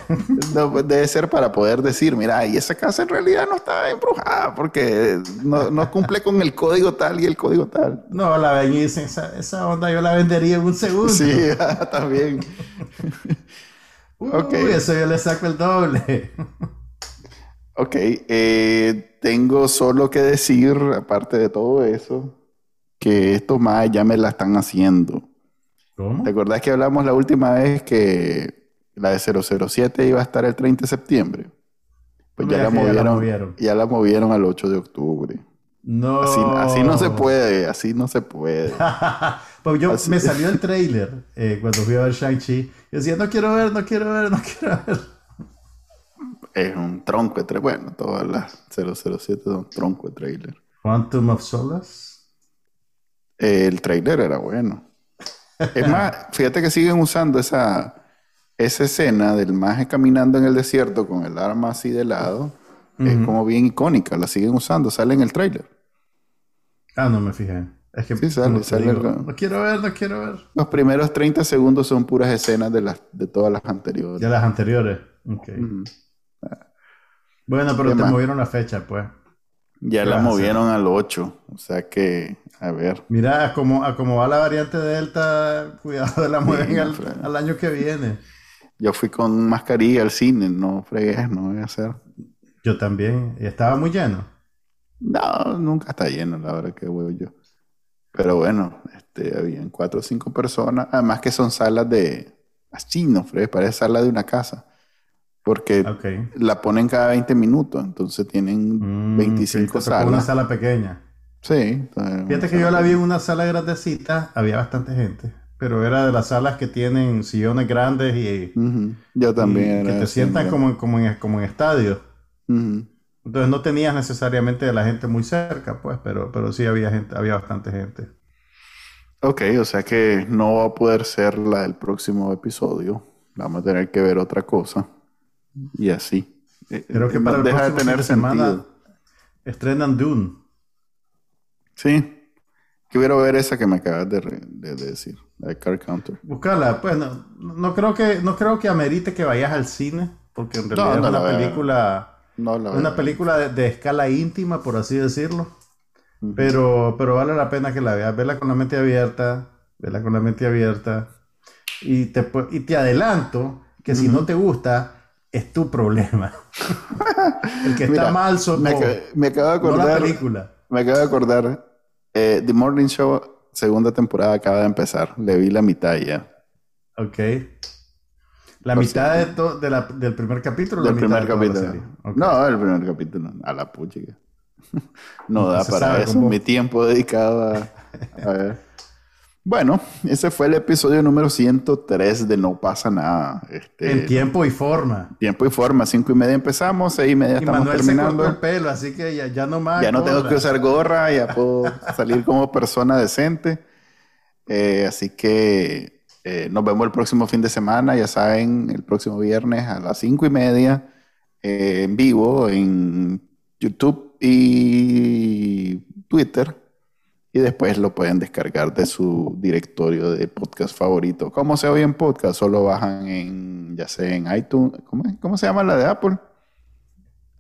No, pues debe ser para poder decir, mira, y esa casa en realidad no está embrujada porque no, no cumple con el código tal y el código tal. No, la ven y dicen, esa, esa onda yo la vendería en un segundo. Sí, [laughs] también. Uy, okay. eso yo le saco el doble. ok, eh, tengo solo que decir, aparte de todo eso, que estos más ya me la están haciendo. ¿Cómo? ¿Te acordás que hablamos la última vez que la de 007 iba a estar el 30 de septiembre? Pues ya la, movieron, ya la, movieron, ya la movieron al 8 de octubre. No. Así, así no se puede, así no se puede. [laughs] pues yo así. me salió el trailer eh, cuando fui a ver Shang-Chi. Yo decía, no quiero ver, no quiero ver, no quiero ver. Es un tronco de trailer. Bueno, todas las 007 son un tronco de trailer. Quantum of Solace. El trailer era bueno. Es [laughs] más, fíjate que siguen usando esa, esa escena del maje caminando en el desierto con el arma así de lado. Uh -huh. Es como bien icónica, la siguen usando, sale en el trailer. Ah, no me fijé. Es que sí, sale, sale digo, el... No quiero ver, no quiero ver. Los primeros 30 segundos son puras escenas de, las, de todas las anteriores. De las anteriores. Ok. Uh -huh. Bueno, pero te más? movieron la fecha, pues. Ya la movieron al 8. O sea que, a ver. Mira, a como, a como va la variante Delta, [laughs] cuidado de la mueven al, al, año que viene. Yo fui con mascarilla al cine, no fregues, no voy a hacer. Yo también. ¿Y estaba muy lleno? No, nunca está lleno, la verdad que voy yo. Pero bueno, este, habían cuatro o cinco personas. Además que son salas de... Así, no, fregues, parece sala de una casa. Porque okay. la ponen cada 20 minutos, entonces tienen mm, 25 sí, salas. Una sala pequeña. Sí. Fíjate que yo la vi en una sala grandecita, había bastante gente, pero era de las salas que tienen sillones grandes y... Uh -huh. Yo también. Y que te sientan como, como, en, como en estadio. Uh -huh. Entonces no tenías necesariamente a la gente muy cerca, pues, pero, pero sí había gente, había bastante gente. Ok, o sea que no va a poder ser la del próximo episodio. Vamos a tener que ver otra cosa. Y así. Eh, Creo que eh, para el deja de tener semana sentido. estrenan Dune. Sí. Quiero ver esa que me acabas de, re- de- de decir, la de Car Counter. Buscarla, pues no, no creo que no creo que amerite que vayas al cine, porque en realidad no es la una película, No la es una película de, de escala íntima, por así decirlo. Pero, pero vale la pena que la veas. Vela con la mente abierta. Vela con la mente abierta. Y te, y te adelanto que si no te gusta, es tu problema. El que está Mira, mal sos me, acabo de no la acordar. película. Me acabo de acordar. eh, The Morning Show, segunda temporada, acaba de empezar. Le vi la mitad ya. Ok. La Por mitad si- de to- de la- del primer capítulo o Del la mitad primer de capítulo. No, el primer capítulo. A la puchica. [laughs] No da para eso. cómo- Mi tiempo dedicado a, a ver. Bueno, ese fue el episodio número 103 de No pasa nada. Este, En tiempo y forma. tiempo y forma. Cinco y media empezamos, seis y media Y estamos Manuel se cortó el terminando. pelo, así que ya, ya no más. Ya no tengo que usar gorra, ya puedo salir como persona decente. Eh, así que eh, nos vemos el próximo fin de semana, ya saben, el próximo viernes a las cinco y media eh, en vivo en YouTube y Twitter. Y después lo pueden descargar de su directorio de podcast favorito. ¿Cómo se oye en podcast? Solo bajan en, ya sea en iTunes. ¿Cómo, es? ¿Cómo se llama la de Apple?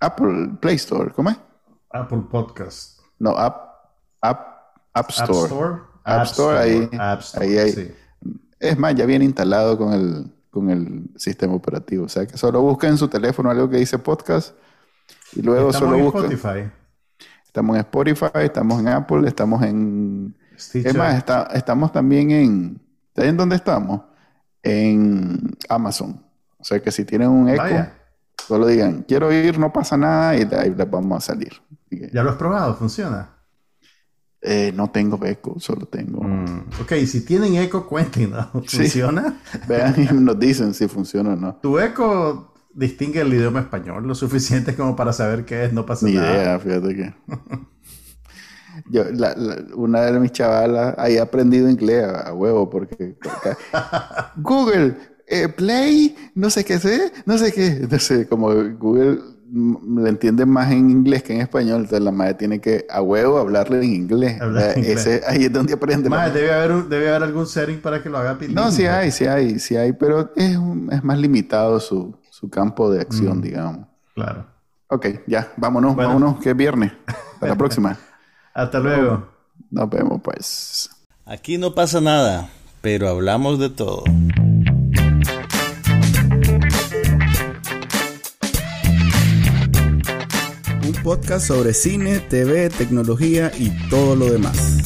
Apple Play Store. ¿Cómo es? Apple Podcast. No, App, App, App Store. App Store. App Store, ahí- App Store, ahí hay- sí. Es más, ya viene instalado con el, con el sistema operativo. O sea que solo busquen en su teléfono algo que dice podcast y luego Estamos solo en busquen. Spotify. Estamos en Spotify, estamos en Apple, estamos en. Stitcher. Es más, está- estamos también en. ¿Saben dónde estamos? En Amazon. O sea que si tienen un eco, Vaya. solo digan, quiero ir, no pasa nada, y de ahí les vamos a salir. Que, ¿Ya lo has probado? ¿Funciona? eh, no tengo eco, solo tengo. Mm, Ok, si tienen eco, cuéntenos. Sí. ¿Funciona? Vean y nos dicen si funciona o no. ¿Tu eco distingue el idioma español lo suficiente como para saber qué es? No pasa Ni nada. idea, fíjate que. [laughs] Yo, la- la- una de mis chavalas ahí ha aprendido inglés a, a huevo porque [laughs] Google, eh, Play, no sé qué sé, no sé qué. Entonces, como Google le entiende más en inglés que en español, entonces la madre tiene que a huevo hablarle en inglés. Hablar en ese- ahí es donde aprende. madre. debe haber, un- debe haber algún setting para que lo haga bilingüe. No, sí hay, sí hay, sí hay, pero es, un- es más limitado su, su campo de acción, Mm. digamos. Claro. Ok, ya, vámonos, Bueno. vámonos, que es viernes. Hasta la [laughs] próxima. Hasta luego. Nos vemos, pues. Aquí no pasa nada, pero hablamos de todo. Un podcast sobre cine, TV, tecnología y todo lo demás.